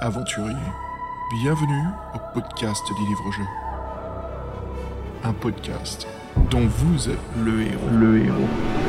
aventuriers, bienvenue au podcast des livres-jeux. Un podcast dont vous êtes le héros. Le héros.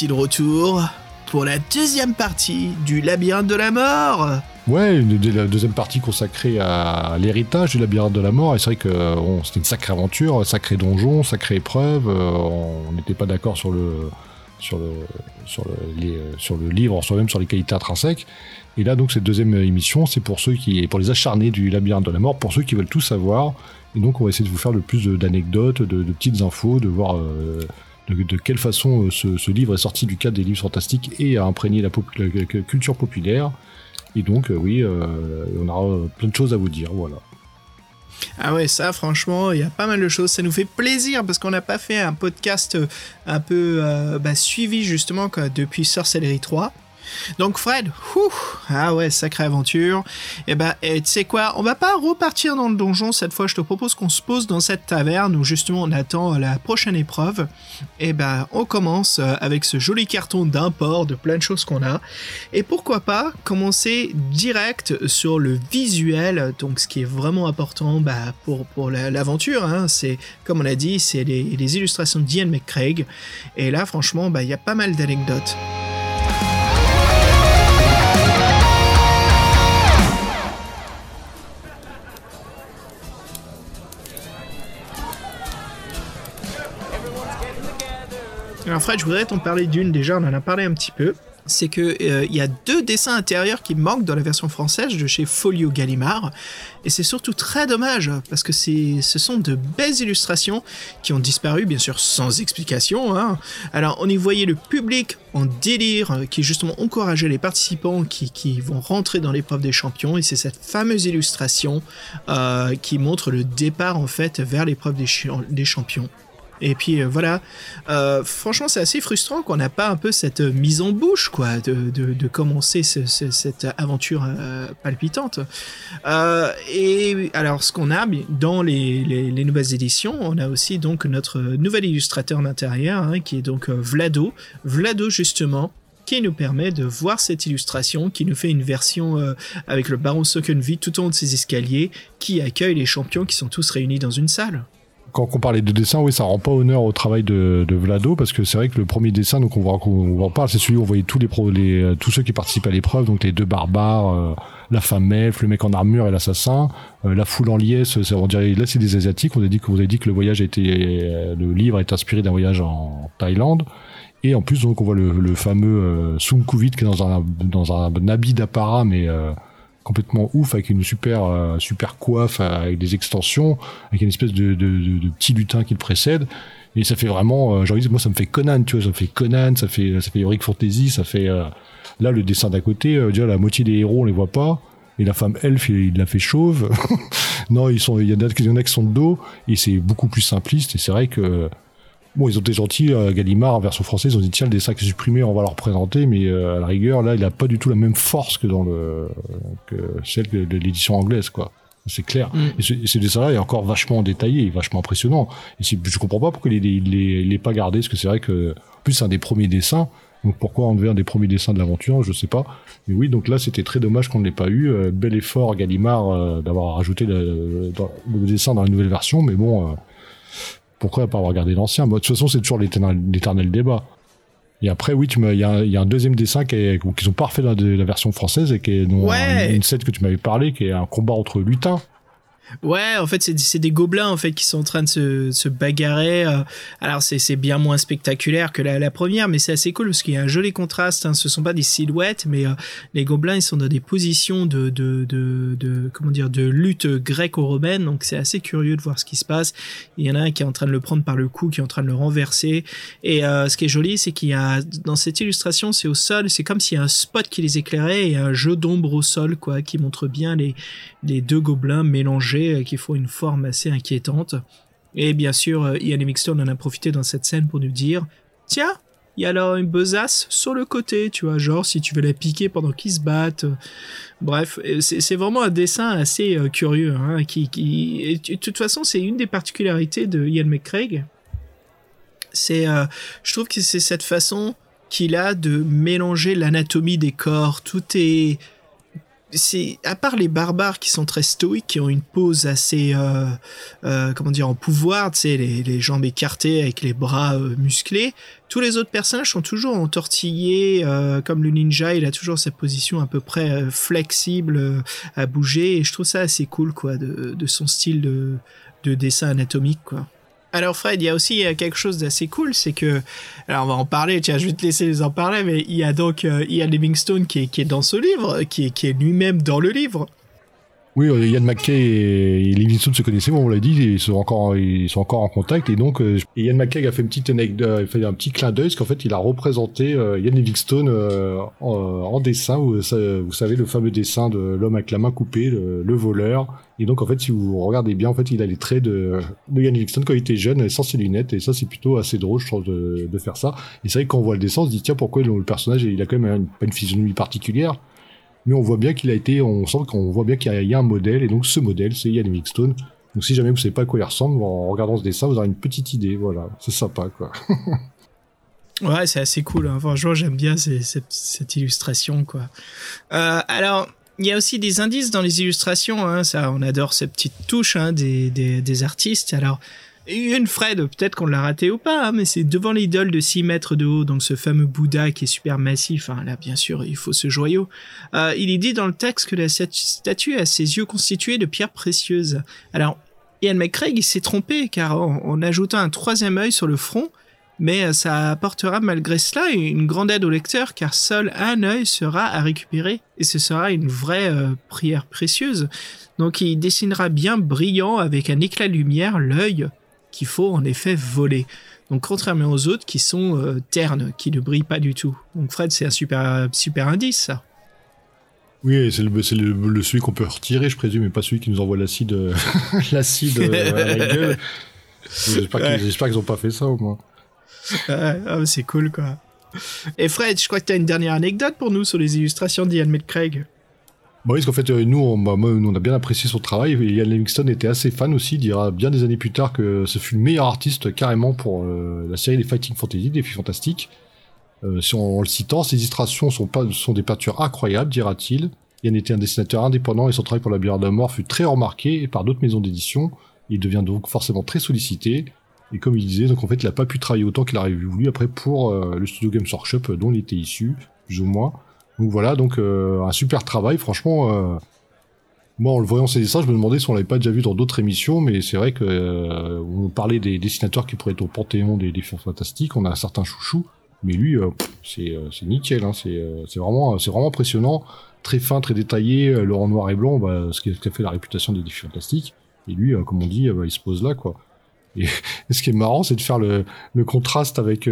Voici de retour pour la deuxième partie du labyrinthe de la mort. Ouais, une- la deuxième partie consacrée à l'héritage du labyrinthe de la mort. Et c'est vrai que c'était une sacrée aventure, sacré donjon, sacrée épreuve. euh, on n'était pas d'accord sur le sur le sur le, les- sur le livre en soi-même, sur les qualités intrinsèques. Et là, donc, cette deuxième émission, c'est pour ceux qui, pour les acharnés du labyrinthe de la mort, pour ceux qui veulent tout savoir. Et donc, on va essayer de vous faire le plus d'anecdotes, de, de petites infos, de voir euh, de, quelle façon euh, ce, livre est sorti du cadre des livres fantastiques et a imprégné la, culture populaire. Et donc, euh, oui, euh, on aura plein de choses à vous dire, voilà. Ah ouais, ça franchement, il y a pas mal de choses. Ça nous fait plaisir parce qu'on n'a pas fait un podcast un peu bah, suivi justement depuis Sorcellerie 3. Donc Fred, ah ouais, sacrée aventure. Et ben, et tu sais quoi, on va pas repartir dans le donjon cette fois. Je te propose qu'on se pose dans cette taverne où justement on attend la prochaine épreuve. Et ben, on commence euh, avec ce joli carton d'import de plein de choses qu'on a. Et pourquoi pas commencer direct sur le visuel, donc ce qui est vraiment important bah, pour, pour la- l'aventure, hein, c'est comme on a dit, c'est les, les illustrations d'Ian McCraig. Et là, franchement, bah, il y a pas mal d'anecdotes. Alors Fred, je voudrais t'en parler d'une déjà, on en a parlé un petit peu. C'est que euh, il y a deux dessins intérieurs qui manquent dans la version française de chez Folio Gallimard, et c'est surtout très dommage parce que ce sont de belles illustrations qui ont disparu, bien sûr sans explication. hein. Alors on y voyait le public en délire euh, qui justement encourageait les participants qui, vont rentrer dans l'épreuve des champions, et c'est cette fameuse illustration euh, qui montre le départ en fait vers l'épreuve des champions. Et puis euh, voilà, Euh, franchement c'est assez frustrant qu'on n'a pas un peu cette euh, mise en bouche quoi, de, commencer ce- ce- cette aventure palpitante. Et alors ce qu'on a dans les, les, les nouvelles éditions, on a aussi donc notre nouvel illustrateur d'intérieur hein, qui est donc Vlado. Vlado justement qui nous permet de voir cette illustration, qui nous fait une version avec le baron Sockenvie tout en haut de ses escaliers, qui accueille les champions qui sont tous réunis dans une salle. Quand on parlait de dessin, oui, ça rend pas honneur au travail de, de Vlado, parce que c'est vrai que le premier dessin, donc on voit qu'on en parle, c'est celui où on voyait tous les, pro, tous ceux qui participent à l'épreuve, donc les deux barbares, euh, la femme elfe, le mec en armure et l'assassin, euh, la foule en liesse, on dirait, là c'est des asiatiques, on a dit vous avez dit que le voyage a été, euh, le livre est inspiré d'un voyage en Thaïlande. Et en plus, donc, on voit le, fameux euh, Sung qui est dans un, dans un habit d'apparat, mais euh, complètement ouf, avec une super, euh, super coiffe, euh, avec des extensions, avec une espèce de, de, de, de petit lutin qui le précède. Et ça fait vraiment, euh, moi ça me fait Conan, tu vois, ça me fait Conan, ça fait, ça fait Heroic Fantasy, ça fait, euh, là le dessin d'à côté, déjà la moitié des héros on les voit pas, et la femme elfe il, l'a fait chauve. non, ils sont, il y en a qui sont de dos, et c'est beaucoup plus simpliste, et c'est vrai que, Bon, ils ont été gentils, euh, Gallimard, en version française, ils ont dit tiens, le dessin qui est supprimé, on va le représenter, mais euh, à la rigueur, là, il a pas du tout la même force que dans le que celle de, l'édition anglaise, quoi. C'est clair. Mm. Et ce, et ce dessin-là est encore vachement détaillé, vachement impressionnant. Et je comprends pas pourquoi il l'ait- il pas gardé, parce que c'est vrai que, en plus, c'est un des premiers dessins. Donc pourquoi enlever un des premiers dessins de l'aventure, je sais pas. Mais oui, donc là, c'était très dommage qu'on ne l'ait pas eu. Euh, bel effort, Gallimard, euh, d'avoir rajouté le, dans- le dessin dans la nouvelle version, mais bon, euh, pourquoi pas avoir gardé l'ancien? De toute façon, c'est toujours l'éternel débat. Et après, oui, il y, a un- il y a un deuxième dessin qui est- qu'ils ont pas refait dans la, la version française et qui est Ouais. une, une scène que tu m'avais parlé, qui est un combat entre lutins. Ouais, en fait, c'est des gobelins en fait qui sont en train de se, bagarrer. euh. Alors, c'est bien moins spectaculaire que la, première, mais c'est assez cool parce qu'il y a un joli contraste. Hein. Ce sont pas des silhouettes, mais euh, les gobelins ils sont dans des positions de comment dire de lutte gréco-romaine. Donc, c'est assez curieux de voir ce qui se passe. Il y en a un qui est en train de le prendre par le cou, qui est en train de le renverser. Et euh, ce qui est joli, c'est qu'il y a dans cette illustration, c'est au sol, c'est comme s'il y a un spot qui les éclairait et un jeu d'ombre au sol, quoi, qui montre bien les deux gobelins mélangés mélangés qui font une forme assez inquiétante. Et bien sûr, Ian Livingstone en a profité dans cette scène pour nous dire Tiens, il y a alors une besace sur le côté, tu vois, genre si tu veux la piquer pendant qu'ils se battent. Bref, c'est vraiment un dessin assez curieux, hein, qui, qui... de toute façon, c'est une des particularités de Ian McCraig. C'est, je trouve que c'est cette façon qu'il a de mélanger l'anatomie des corps. Tout est c'est à part les barbares qui sont très stoïques, qui ont une pose assez, euh, euh, comment dire, en pouvoir, tu sais, les, jambes écartées avec les bras euh, musclés. Tous les autres personnages sont toujours entortillés, comme le ninja, il a toujours sa position à peu près flexible à bouger. Et je trouve ça assez cool, quoi, de, de son style de, de dessin anatomique, quoi. Alors Fred, il y a aussi euh, quelque chose d'assez cool, c'est que, alors on va en parler, tiens, je vais te laisser les en parler, mais il y a donc euh, Ian Livingstone qui est, qui est dans ce livre, qui est lui-même dans le livre. Oui, euh, Ian McKay et Livingstone se connaissaient, on l'a dit, ils sont encore, ils sont encore en contact. Et donc, euh, Ian McKay a fait une petite anecdote, fait un petit clin d'œil, parce qu'en fait, il a représenté euh, Ian Livingstone en, dessin. Vous, vous, savez, le fameux dessin de l'homme avec la main coupée, le, voleur. Et donc, en fait, si vous regardez bien, en fait, il a les traits de, de Ian Livingstone quand il était jeune, sans ses lunettes. Et ça, c'est plutôt assez drôle, je trouve, de, faire ça. Et c'est vrai que quand on voit le dessin, on se dit, tiens, pourquoi le personnage, il a quand même une, une physionomie particulière? Mais on voit bien qu'il a été, on sent qu'on voit bien qu'il y, a un modèle, et donc ce modèle, c'est Ian Livingstone. Donc si jamais vous savez pas à quoi il ressemble, en regardant ce dessin, vous aurez une petite idée, voilà, c'est sympa, quoi. ouais, c'est assez cool, hein. franchement, j'aime bien cette, illustration, quoi. Euh, alors, il y a aussi des indices dans les illustrations, hein, ça, on adore ces petites touches hein, des, des, des artistes, alors une Fred, peut-être qu'on l'a raté ou pas, hein, mais c'est devant l'idole de 6 mètres de haut, donc ce fameux Bouddha qui est super massif. Hein, là, bien sûr, il faut ce joyau. Euh, il est dit dans le texte que la statue a ses yeux constitués de pierres précieuses. Alors, Ian McCraig, il s'est trompé, car en, ajoutant un troisième œil sur le front, mais euh, ça apportera malgré cela une grande aide au lecteur, car seul un œil sera à récupérer, et ce sera une vraie euh, prière précieuse. Donc il dessinera bien brillant avec un éclat de lumière l'œil qu'il faut en effet voler. Donc contrairement aux autres qui sont euh, ternes, qui ne brillent pas du tout. Donc Fred, c'est un super, super indice, ça. Oui, c'est le, le, celui qu'on peut retirer, je présume, et pas celui qui nous envoie l'acide, l'acide euh, à la gueule. J'espère qu'ils n'ont pas fait ça au moins. Ah, c'est cool quoi. Et Fred, je crois que tu as une dernière anecdote pour nous sur les illustrations d'Ian Craig. Parce qu'en fait, euh, nous on, bah, on, a bien apprécié son travail. Et Ian Livingstone était assez fan aussi. Il dira bien des années plus tard que ce fut le meilleur artiste carrément pour euh, la série des Fighting Fantasy, des filles fantastiques. Euh, on, le citant, ses illustrations sont, pas, sont des peintures incroyables, dira-t-il. Ian était un dessinateur indépendant et son travail pour la bière de fut très remarqué par d'autres maisons d'édition. Il devient donc forcément très sollicité. Et comme il disait, donc en fait, il n'a pas pu travailler autant qu'il aurait voulu après pour le studio Games Workshop dont il était issu, plus ou moins. Donc voilà, donc euh, un super travail, franchement. Euh, moi, en le voyant ces dessins, je me demandais si on l'avait pas déjà vu dans d'autres émissions, mais c'est vrai que euh, on parlait des dessinateurs qui pourraient être au panthéon des défis fantastiques. On a un certain chouchou, mais lui, c'est c'est nickel. Hein, c'est vraiment c'est vraiment impressionnant, très fin, très détaillé, le en noir et blanc, bah, ce, qui a, fait la réputation des défis fantastiques. Et lui, comme on dit, bah, il se pose là, quoi. Et, ce qui est marrant, c'est de faire le, le contraste avec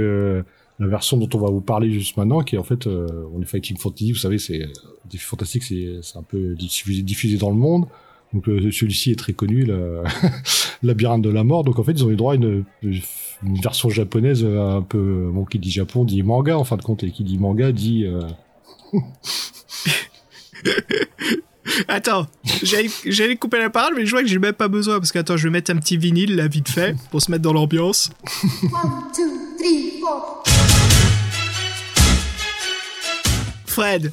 la version dont on va vous parler juste maintenant, qui est en fait, euh, on est Fighting Fantasy, vous savez, c'est des fantastique, c'est c'est un peu diffusé, diffusé dans le monde. Donc euh, celui-ci est très connu, le labyrinthe de la mort. Donc en fait, ils ont eu droit à une, une version japonaise un peu, bon, qui dit Japon dit manga en fin de compte, et qui dit manga dit. Euh... Attends, j'allais couper la parole, mais je vois que j'ai même pas besoin parce que attends, je vais mettre un petit vinyle là vite fait pour se mettre dans l'ambiance. Fred,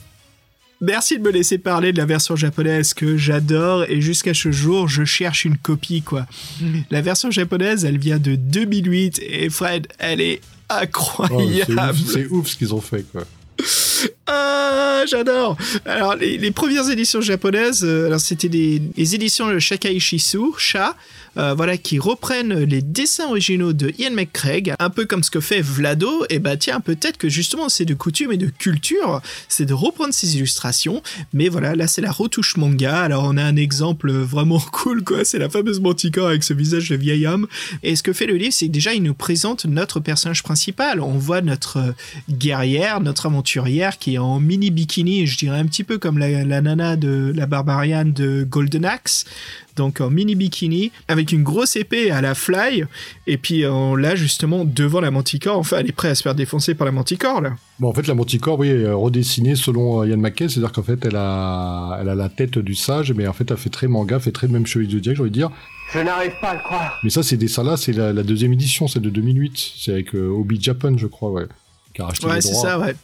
merci de me laisser parler de la version japonaise que j'adore et jusqu'à ce jour, je cherche une copie quoi. La version japonaise, elle vient de 2008 et Fred, elle est incroyable. c'est ouf, ce qu'ils ont fait quoi. Ah, j'adore. Alors les, premières éditions japonaises, euh, alors c'était des, éditions de Shakai Shisu, Sha, euh, voilà, qui reprennent les dessins originaux de Ian McCraig, un peu comme ce que fait Vlado, et bah tiens, peut-être que justement c'est de coutume et de culture, c'est de reprendre ces illustrations, mais voilà, là c'est la retouche manga, alors on a un exemple vraiment cool, quoi, c'est la fameuse Manticore avec ce visage de vieil homme, et ce que fait le livre, c'est que déjà il nous présente notre personnage principal, on voit notre guerrière, notre aventurière qui est en mini bikini, je dirais un petit peu comme la, la nana de la barbariane de Golden Axe, donc en mini bikini, avec une grosse épée à la fly, et puis on l'a justement devant la manticore, enfin elle est prête à se faire défoncer par la manticore là. Bon, en fait, la manticore, oui, est redessinée selon euh, Ian McKay, c'est-à-dire qu'en fait, elle a, elle a la tête du sage, mais en fait, elle fait très manga, fait très même chevalier de Zodiac, j'ai envie de dire. Je n'arrive pas à le croire. Mais ça, ces dessins-là, c'est la, la deuxième édition, c'est de 2008. C'est avec euh, Obi Japan, je crois, ouais. Qui a racheté Ouais, c'est ça, ouais.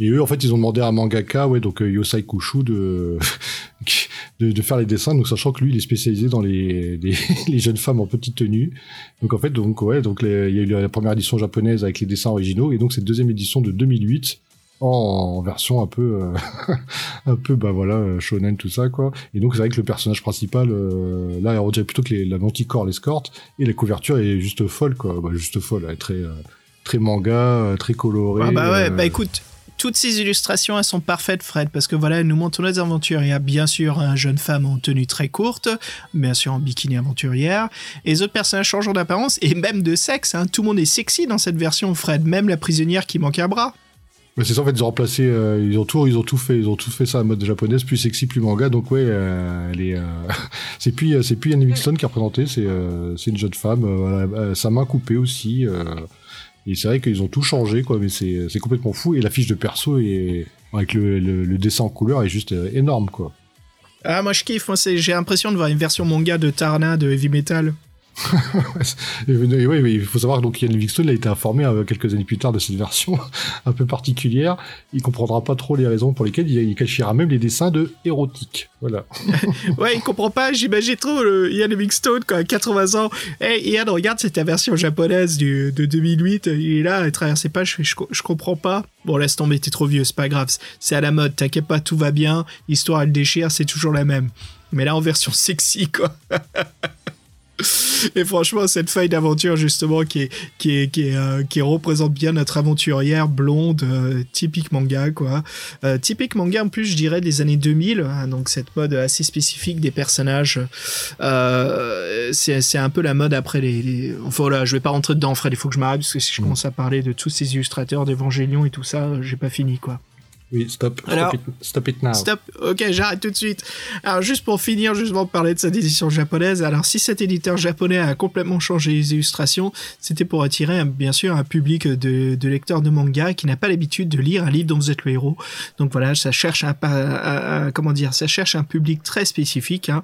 Et eux, en fait, ils ont demandé à un mangaka, ouais, donc euh, Yosai Kushu, de, de, de faire les dessins, donc sachant que lui, il est spécialisé dans les, les, les jeunes femmes en petite tenue. Donc en fait, donc ouais, donc les- il y a eu la première édition japonaise avec les dessins originaux, et donc cette deuxième édition de 2008 en, en version un peu, euh, un peu, bah voilà, euh, shonen tout ça quoi. Et donc c'est vrai que le personnage principal, euh, là, on dirait plutôt que les, la manticore l'escorte, et la couverture est juste folle quoi, bah, juste folle, elle est très, très manga, très colorée. Ah bah ouais, euh, bah écoute, toutes ces illustrations, elles sont parfaites, Fred, parce que voilà, elles nous montrent nos aventures. Il y a bien sûr une jeune femme en tenue très courte, bien sûr en bikini aventurière, et les autres personnages changent d'apparence, et même de sexe, hein. tout le monde est sexy dans cette version, Fred, même la prisonnière qui manque un bras. Ouais, c'est ça en fait ils ont remplacé euh, ils ont tout ils ont tout fait ils ont tout fait ça à mode japonaise plus sexy plus manga donc ouais euh, elle est euh, c'est puis euh, c'est puis Annie qui a représenté c'est euh, c'est une jeune femme euh, euh, sa main coupée aussi euh, et c'est vrai qu'ils ont tout changé quoi mais c'est complètement fou et la fiche de perso est avec le, dessin en couleur est juste euh, énorme quoi Ah, moi je kiffe, j'ai l'impression de voir une version manga de Tarna de Heavy Metal. il faut savoir donc Ian Livingstone a été informé euh, quelques années plus tard de cette version un peu particulière il comprendra pas trop les raisons pour lesquelles il, il qualifiera même les dessins de érotiques voilà Ouais, il comprend pas, j'imagine trop le Ian Livingstone, quoi, à 80 ans. Hey, Ian, regarde, c'est ta version japonaise de 2008. Il est là, à travers ses pages, je, je comprends pas. Bon, laisse tomber, t'es trop vieux, c'est pas grave. C'est à la mode, t'inquiète pas, tout va bien. L'histoire, elle déchire, c'est toujours la même. Mais là, en version sexy, quoi. Et franchement, cette feuille d'aventure, justement, qui, est, qui, est, qui, est, euh, qui représente bien notre aventurière blonde, euh, typique manga, quoi. Euh, typique manga, en plus, je dirais, des années 2000, hein, donc cette mode assez spécifique des personnages. C'est un peu la mode après les... les... Enfin, voilà, je vais pas rentrer dedans, Fred, il faut que je m'arrête, parce que si je commence à parler de tous ces illustrateurs d'Evangélion et tout ça, j'ai pas fini, quoi. Oui stop Alors- stop, it, stop it now Stop, ok, j'arrête tout de suite. Alors, juste pour finir, justement, parler de cette édition japonaise. Alors, si cet éditeur japonais a complètement changé les illustrations, c'était pour attirer, bien sûr, un public de, de lecteurs de manga qui n'a pas l'habitude de lire un livre dont vous êtes le héros. Donc voilà, ça cherche un, pa- un- un- comment dire, ça cherche un public très spécifique. hein.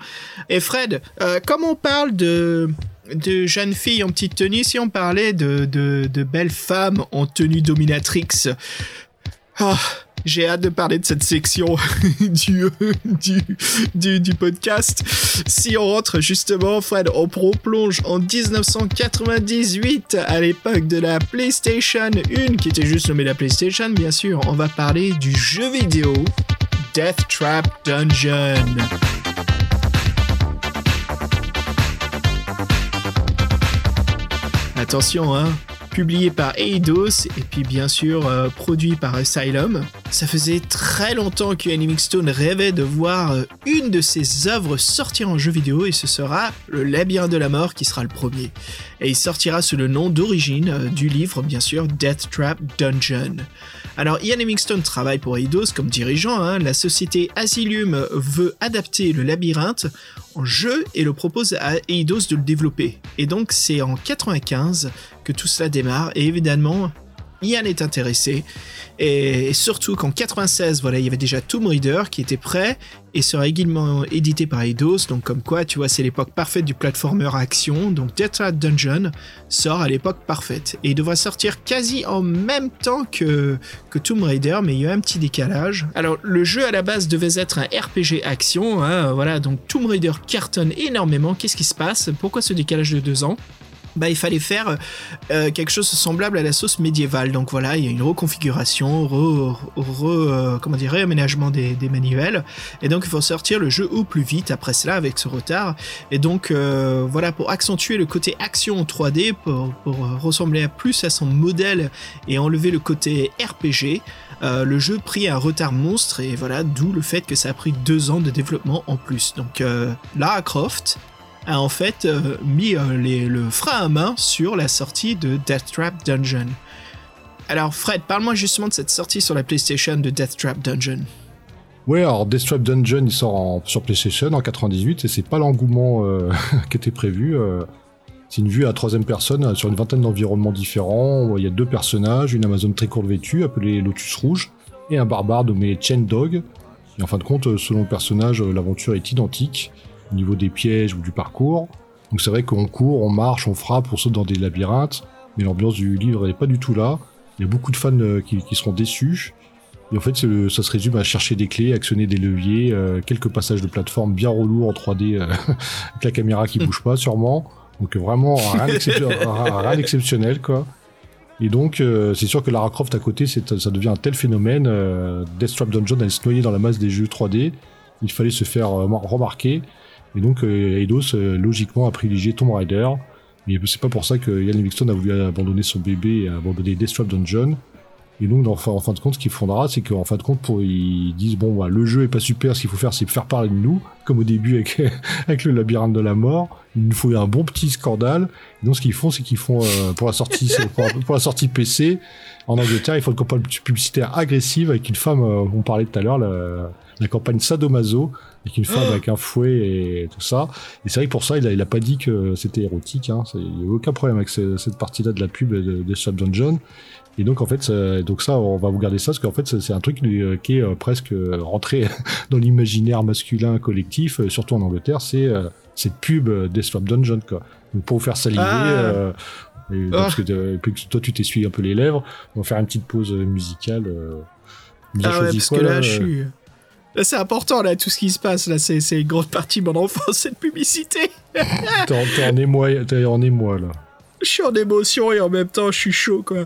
Et Fred, euh, comme on parle de de jeunes filles en petite tenue, si on parlait de, de, de belles femmes en tenue dominatrix, ah, j'ai hâte de parler de cette section du, du, du, du podcast. Si on rentre justement, Fred, on plonge en 1998, à l'époque de la PlayStation 1, qui était juste nommée la PlayStation, bien sûr, on va parler du jeu vidéo Death Trap Dungeon. Attention, hein, publié par Eidos et puis bien sûr euh, produit par Asylum. Ça faisait très longtemps que Stone rêvait de voir euh, une de ses œuvres sortir en jeu vidéo et ce sera le Labyrinthe de la Mort qui sera le premier. Et il sortira sous le nom d'origine euh, du livre bien sûr Death Trap Dungeon. Alors Ian Hemingstone travaille pour Eidos comme dirigeant, hein. la société Asylum veut adapter le labyrinthe en jeu et le propose à Eidos de le développer. Et donc c'est en 95 que tout cela démarre. Et évidemment Ian est intéressé. Et surtout qu'en 96 voilà il y avait déjà Tomb Raider qui était prêt et sera également édité par Eidos. Donc comme quoi tu vois c'est l'époque parfaite du platformer action. Donc Death Trap Dungeon sort à l'époque parfaite et il devrait sortir quasi en même temps que, Tomb Raider mais il y a un petit décalage. Alors le jeu à la base devait être un RPG action hein, voilà. Donc Tomb Raider cartonne énormément. Qu'est-ce qui se passe? Pourquoi ce décalage de deux ans? Bah, il fallait faire euh, quelque chose semblable à la sauce médiévale. Donc voilà, il y a une reconfiguration, re, euh, comment dire, réaménagement des, des, manuels. Et donc il faut sortir le jeu au plus vite après cela avec ce retard. Et donc euh, voilà, pour accentuer le côté action en 3D, pour, pour ressembler plus à son modèle et enlever le côté RPG, euh, le jeu prit un retard monstre et voilà, d'où le fait que ça a pris deux ans de développement en plus. Donc Lara Croft a en fait euh, mis euh, le frein à main sur la sortie de Death Trap Dungeon. Alors Fred, parle-moi justement de cette sortie sur la PlayStation de Death Trap Dungeon. Ouais, alors Death Trap Dungeon, il sort sur PlayStation en 98 et c'est pas l'engouement euh, qui était prévu. c'est une vue à troisième personne sur une vingtaine d'environnements différents. Il y a deux personnages, une Amazone très courte vêtue appelée Lotus Rouge et un barbare nommé Chain Dog. Et en fin de compte, selon le personnage, l'aventure est identique au niveau des pièges ou du parcours. Donc c'est vrai qu'on court, on marche, on frappe, on saute dans des labyrinthes, mais l'ambiance du livre n'est pas du tout là. Il y a beaucoup de fans euh, qui, qui seront déçus. Et en fait, le- ça se résume à chercher des clés, actionner des leviers, euh, quelques passages de plateforme bien relous en 3D, euh, avec la caméra qui bouge pas sûrement. Donc vraiment rien d'exceptionnel, quoi. Et donc c'est sûr que Lara Croft à côté, ça devient un tel phénomène. Euh, Death Trap Dungeon allait se noyer dans la masse des jeux 3D. Il fallait se faire remarquer. Et donc euh, Eidos euh, logiquement a privilégié Tomb Raider. Mais c'est pas pour ça que Ian Livingstone a voulu abandonner son bébé et abandonner Death Trap Dungeon. Et donc, en fin, en fin de compte, ce qu'il faudra, c'est qu'en fin de compte, pour, ils disent bon, bah, le jeu est pas super, ce qu'il faut faire, c'est faire parler de nous, comme au début avec, avec le labyrinthe de la mort. Il nous faut un bon petit scandale. Et donc, ce qu'ils font, c'est qu'ils font euh, pour la sortie, pour, pour la sortie PC en Angleterre, il faut une campagne publicitaire agressive avec une femme. euh, on parlait tout à l'heure, la, la campagne sadomaso avec une femme avec un fouet et tout ça. Et c'est vrai que pour ça, il a, il a pas dit que c'était érotique. Hein. Il y a aucun problème avec ce- cette partie-là de la pub de, de Sub Dungeon. Et donc en fait, ça- donc ça, on va vous garder ça parce qu'en fait, c'est un truc euh, qui est euh, presque euh, rentré dans l'imaginaire masculin collectif, euh, surtout en Angleterre. C'est euh, cette pub euh, Death Trap Dungeon, quoi. Donc pour vous faire saliver. Ah. euh, et Ah. parce que, euh, puis toi, tu t'essuies un peu les lèvres. On va faire une petite pause euh, musicale. euh. Vous Ah ouais, parce quoi, que là, là, je euh suis. Là, c'est important, là, tout ce qui se passe. Là, c'est une grande partie de mon enfance, cette publicité. T'es en- en émoi, t'es en émoi là. Je suis en émotion et en même temps, je suis chaud, quoi.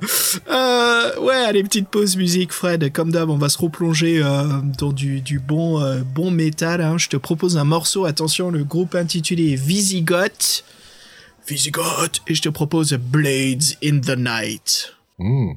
Euh, ouais, allez, petite pause musique, Fred. Comme d'hab, on va se replonger euh, dans du, du bon, euh, bon métal. hein. Je te propose un morceau. Attention, le groupe intitulé Visigoth. Visigoth. Et je te propose Blades in the Night. Hmm.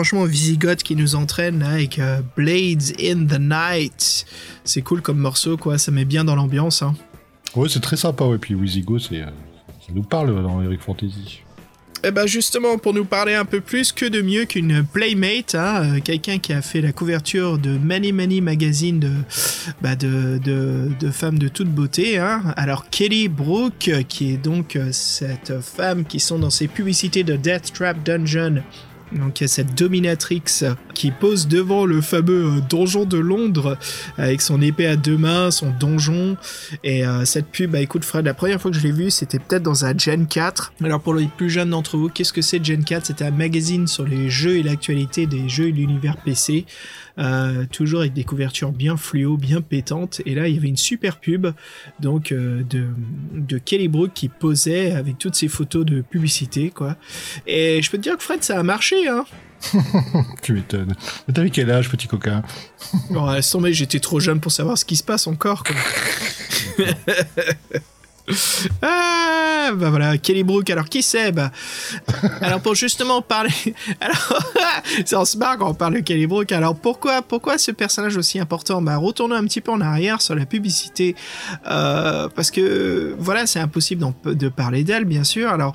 Franchement, Visigoth qui nous entraîne là, avec euh, Blades in the Night. C'est cool comme morceau, quoi, ça met bien dans l'ambiance. Hein. Ouais, c'est très sympa, ouais. Puis c'est, euh, ça nous parle dans Eric Fantasy. Eh ben justement, pour nous parler un peu plus, que de mieux qu'une Playmate, hein, euh, quelqu'un qui a fait la couverture de Many Many Magazine de, bah, de, de, de femmes de toute beauté. Hein. Alors Kelly Brook, qui est donc cette femme qui sont dans ces publicités de Death Trap Dungeon, donc il y a cette dominatrix qui pose devant le fameux euh, donjon de Londres avec son épée à deux mains, son donjon. Et euh, cette pub, bah écoute Fred, la première fois que je l'ai vue, c'était peut-être dans un Gen 4. Alors pour les plus jeunes d'entre vous, qu'est-ce que c'est Gen 4 C'était un magazine sur les jeux et l'actualité des jeux et l'univers PC. Euh, toujours avec des couvertures bien fluo, bien pétantes. Et là, il y avait une super pub donc euh, de, de Kelly Brook qui posait avec toutes ses photos de publicité, quoi. Et je peux te dire que Fred, ça a marché, hein. Tu m'étonnes. Mais t'avais quel âge, petit coquin? Bon, laisse tomber, j'étais trop jeune pour savoir ce qui se passe encore. Quoi. ah, bah voilà, Kelly Brook. Alors qui c'est bah, Alors pour justement parler, alors c'est en se marre quand on parle de Kelly Brook. Alors pourquoi, pourquoi ce personnage aussi important? Bah retournons un petit peu en arrière sur la publicité, euh, parce que voilà, c'est impossible de parler d'elle, bien sûr. Alors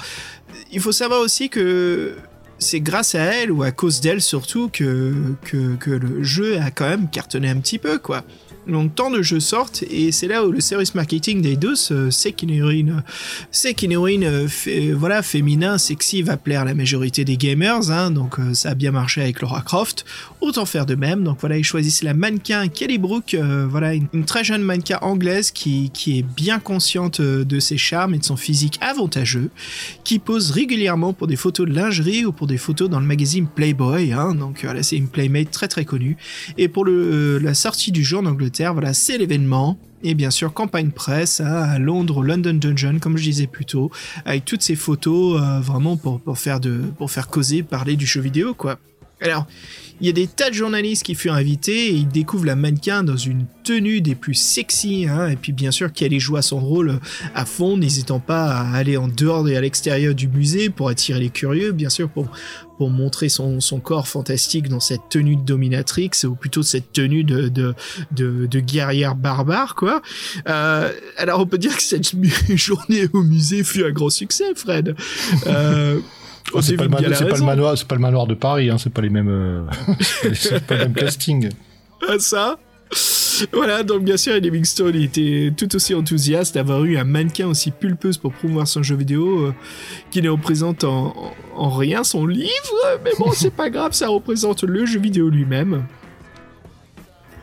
il faut savoir aussi que c'est grâce à elle ou à cause d'elle surtout que, que, que le jeu a quand même cartonné un petit peu quoi. Donc tant de jeux sortent et c'est là où le service marketing euh, sait qu'une sait qu'une héroïne euh, fait- voilà féminin sexy va plaire à la majorité des gamers. Hein, donc euh, ça a bien marché avec Laura Croft. Autant faire de même. Donc voilà ils choisissent la mannequin Kelly Brook, euh, voilà une, très jeune mannequin anglaise qui, qui est bien consciente euh, de ses charmes et de son physique avantageux qui pose régulièrement pour des photos de lingerie ou pour des photos dans le magazine Playboy. Hein, donc voilà, c'est une playmate très très connue. Et pour euh, la sortie du jour en Angleterre, voilà, c'est l'événement. Et bien sûr, campagne presse à Londres, London Dungeon, comme je disais plus tôt, avec toutes ces photos euh, vraiment pour, pour, faire de, pour faire causer, parler du jeu vidéo, quoi. Alors, il y a des tas de journalistes qui furent invités et ils découvrent la mannequin dans une tenue des plus sexy, hein, et puis bien sûr qu'elle joue à son rôle à fond, n'hésitant pas à aller en dehors et à l'extérieur du musée pour attirer les curieux, bien sûr pour, pour montrer son, son corps fantastique dans cette tenue de dominatrix, ou plutôt cette tenue de, de, de, de guerrière barbare, quoi. Euh, alors on peut dire que cette journée au musée fut un grand succès, Fred. Euh, Oh, c'est pas, le pas manoir, c'est pas le manoir de Paris, hein, c'est pas les mêmes, euh, c'est pas le même casting. à ça? Voilà, donc bien sûr, Eddie Livingstone était tout aussi enthousiaste d'avoir eu un mannequin aussi pulpeuse pour promouvoir son jeu vidéo, euh, qui ne représente en, en- en rien son livre, mais bon, c'est pas grave, ça représente le jeu vidéo lui-même.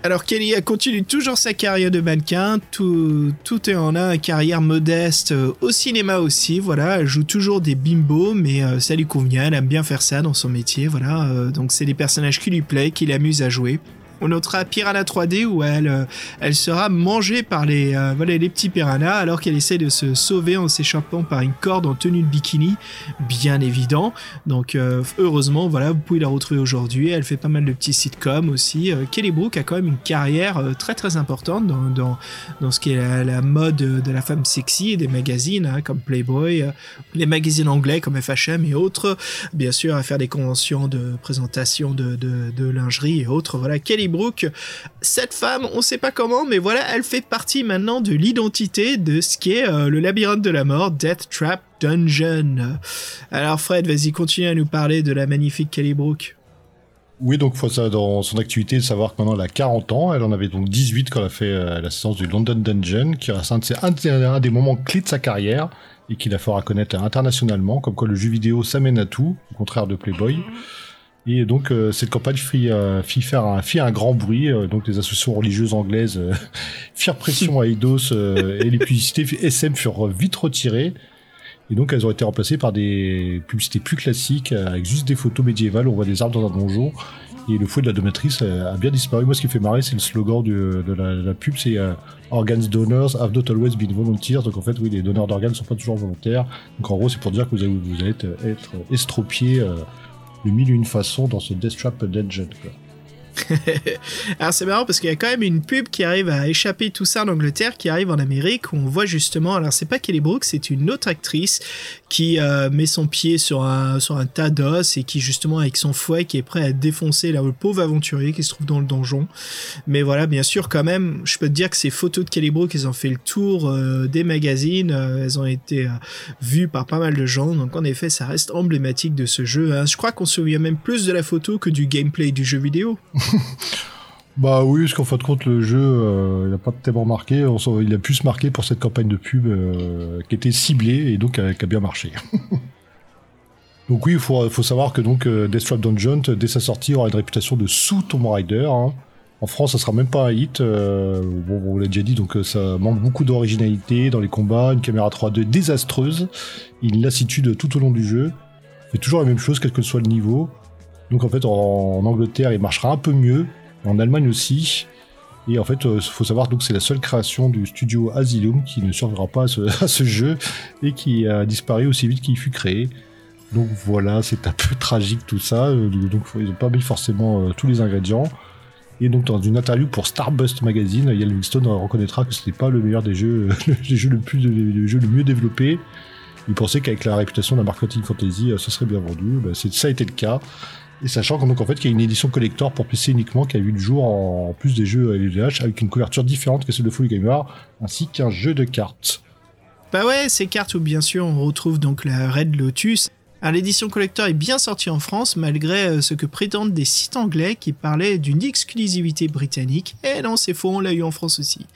Alors Kelly continue toujours sa carrière de mannequin, tout, tout est en un, carrière modeste euh, au cinéma aussi, voilà, elle joue toujours des bimbos, mais euh, ça lui convient, elle aime bien faire ça dans son métier, voilà, euh, donc c'est des personnages qui lui plaisent, qui l'amusent à jouer. On notera Piranha 3D où elle, euh, elle sera mangée par les, euh, voilà, les petits piranhas alors qu'elle essaie de se sauver en s'échappant par une corde en tenue de bikini, bien évident. Donc euh, heureusement, voilà, vous pouvez la retrouver aujourd'hui. Elle fait pas mal de petits sitcoms aussi. Kelly Brook a quand même une carrière très très importante dans, dans, ce qui est la, mode de la femme sexy et des magazines hein, comme Playboy, les magazines anglais comme FHM et autres. Bien sûr, à faire des conventions de présentation de, de, de lingerie et autres. Voilà, Kelly Cette femme, on sait pas comment, mais voilà, elle fait partie maintenant de l'identité de ce qui est euh, le labyrinthe de la mort, Death Trap Dungeon. Alors Fred, vas-y, continue à nous parler de la magnifique Kelly Brook. Oui, donc faut ça dans son activité de savoir que maintenant elle a 40 ans. Elle en avait donc 18 quand elle a fait euh, la séance du London Dungeon, qui reste un, un un des moments clés de sa carrière et qui la fera connaître internationalement, comme quoi le jeu vidéo s'amène à tout, au contraire de Playboy. Et donc euh, cette campagne fit, euh, fit faire un, fit un grand bruit. euh, donc les associations religieuses anglaises euh, firent pression à Eidos euh, et les publicités SM furent vite retirées. Et donc elles ont été remplacées par des publicités plus classiques euh, avec juste des photos médiévales. On voit des arbres dans un donjon. Et le fouet de la donatrice euh, a bien disparu. Moi, ce qui fait marrer, c'est le slogan du- de, la, de la pub, c'est Organs donors have not always been volunteers. Donc en fait, oui, les donneurs d'organes ne sont pas toujours volontaires. Donc en gros, c'est pour dire que vous allez, vous allez être, être estropié de mille et une façons dans ce Death Trap Dungeon. Quoi. Alors c'est marrant parce qu'il y a quand même une pub qui arrive à échapper tout ça en Angleterre, qui arrive en Amérique, où on voit justement, alors c'est pas Kelly Brooks, c'est une autre actrice qui euh, met son pied sur un, sur un tas d'os et qui justement avec son fouet qui est prêt à défoncer là, le pauvre aventurier qui se trouve dans le donjon. Mais voilà, bien sûr quand même, je peux te dire que ces photos de Kelly Brooks, elles ont fait le tour euh, des magazines, euh, elles ont été vues par pas mal de gens, donc en effet ça reste emblématique de ce jeu. hein. Je crois qu'on se souvient même plus de la photo que du gameplay du jeu vidéo. Bah oui, parce qu'en fin de compte, le jeu, euh, il a pas tellement marqué. Il a plus marqué pour cette campagne de pub euh, qui était ciblée et donc euh, qui a bien marché. donc oui, il faut, savoir que donc euh, Death Trap Dungeon, dès sa sortie, aura une réputation de sous Tomb Raider. hein. En France, ça sera même pas un hit. bon, on l'a déjà dit, donc ça manque beaucoup d'originalité dans les combats, une caméra 3D désastreuse, une lassitude tout au long du jeu. C'est toujours la même chose, quel que soit le niveau. Donc en fait, en, Angleterre, il marchera un peu mieux, en Allemagne aussi. Et en fait, il faut savoir donc c'est la seule création du studio Asylum qui ne survivra pas à ce, ce jeu et qui a disparu aussi vite qu'il fut créé. Donc voilà, c'est un peu tragique tout ça. Euh, Donc ils n'ont pas mis forcément euh, tous les ingrédients. Et donc dans une interview pour Starbust Magazine, Ian Livingstone reconnaîtra que c'était pas le meilleur des jeux, les jeux le plus, le jeu le mieux développé. Il pensait qu'avec la réputation d'un marketing fantasy, euh, ce serait bien vendu. Ben, ça a été le cas. Et sachant qu'en fait, qu'il y a une édition collector pour PC uniquement qui a vu le jour en, plus des jeux LVH avec une couverture différente que celle de Full Gamer, ainsi qu'un jeu de cartes. Bah ouais, ces cartes où bien sûr on retrouve donc la Red Lotus. Alors l'édition collector est bien sortie en France malgré euh, ce que prétendent des sites anglais qui parlaient d'une exclusivité britannique. Et non, c'est faux, on l'a eu en France aussi.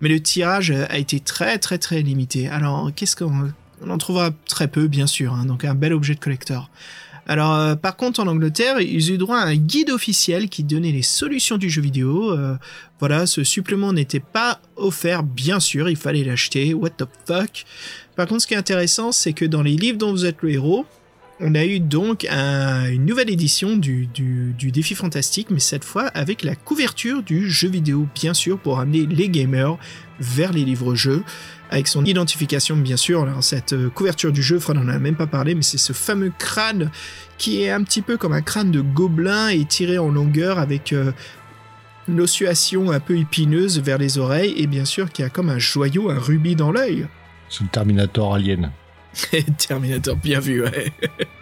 Mais le tirage euh, a été très très très limité. Alors qu'est-ce qu'on on en trouvera très peu bien sûr, hein, donc un bel objet de collector. Alors, euh, par contre, en Angleterre, ils ont eu droit à un guide officiel qui donnait les solutions du jeu vidéo. Euh, voilà, ce supplément n'était pas offert, bien sûr, il fallait l'acheter. What the fuck? Par contre, ce qui est intéressant, c'est que dans les livres dont vous êtes le héros, on a eu donc un- une nouvelle édition du, du, du défi fantastique, mais cette fois avec la couverture du jeu vidéo, bien sûr, pour amener les gamers vers les livres-jeux avec son identification bien sûr. Alors, cette euh, couverture du jeu, Fred n'en a même pas parlé, mais c'est ce fameux crâne qui est un petit peu comme un crâne de gobelin et tiré en longueur avec euh, une ossuation un peu épineuse vers les oreilles et bien sûr qui a comme un joyau, un rubis dans l'œil. C'est le Terminator Alien. Terminator, bien vu, ouais.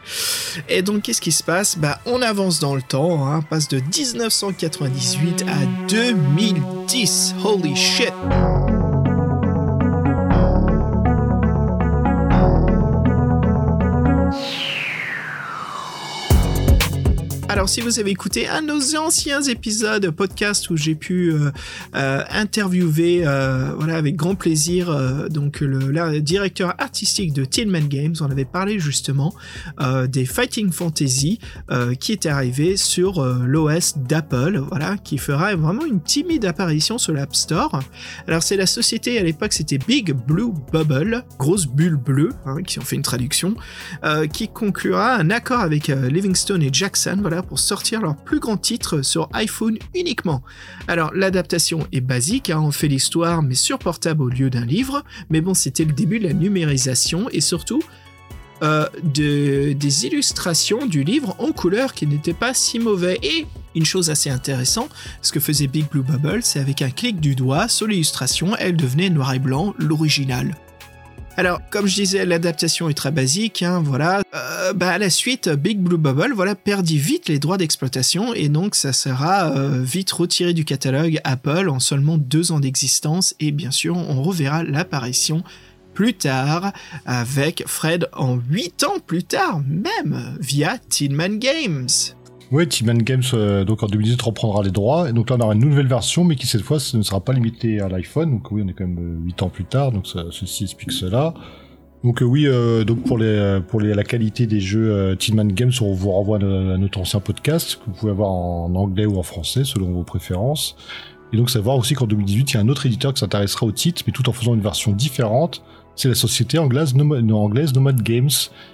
Et donc, qu'est-ce qui se passe? Bah, on avance dans le temps, hein, passe de 1998 à 2010. Holy shit Alors, si vous avez écouté un de nos anciens épisodes podcast où j'ai pu euh, euh, interviewer, euh, voilà, avec grand plaisir, donc le, directeur artistique de Tillman Games, on avait parlé justement des Fighting Fantasy qui était arrivé sur l'OS d'Apple, voilà, qui fera vraiment une timide apparition sur l'App Store. Alors, c'est la société à l'époque, c'était Big Blue Bubble, grosse bulle bleue, hein, qui en fait une traduction, qui conclura un accord avec Livingstone et Jackson voilà, pour sortir leur plus grand titre sur iPhone uniquement. Alors l'adaptation est basique, hein, on fait l'histoire mais sur portable au lieu d'un livre, mais bon c'était le début de la numérisation et surtout euh, de- des illustrations du livre en couleur qui n'étaient pas si mauvais. Et une chose assez intéressante, ce que faisait Big Blue Bubble, c'est avec un clic du doigt sur l'illustration, elle devenait noir et blanc, l'original. Alors, comme je disais, l'adaptation est très basique, hein, voilà. Euh, bah, à la suite, Big Blue Bubble, voilà, perdit vite les droits d'exploitation et donc ça sera euh, vite retiré du catalogue Apple en seulement deux ans d'existence et bien sûr, on reverra l'apparition plus tard avec Fred en huit ans plus tard, même via Tinman Games. Ouais, T-Man Games, euh, donc en 2018, reprendra les droits. Et donc là, on aura une nouvelle version, mais qui cette fois ce ne sera pas limitée à l'iPhone. Donc oui, on est quand même 8 ans plus tard, donc ça, ceci explique cela. Donc euh, oui, euh, donc pour les euh, pour les, la qualité des jeux euh, Tillman Games, on vous renvoie à, no- à notre ancien podcast que vous pouvez avoir en anglais ou en français selon vos préférences. Et donc savoir aussi qu'en 2018, il y a un autre éditeur qui s'intéressera au titre, mais tout en faisant une version différente. C'est la société anglaise, Nomad, non, anglaise Nomad Games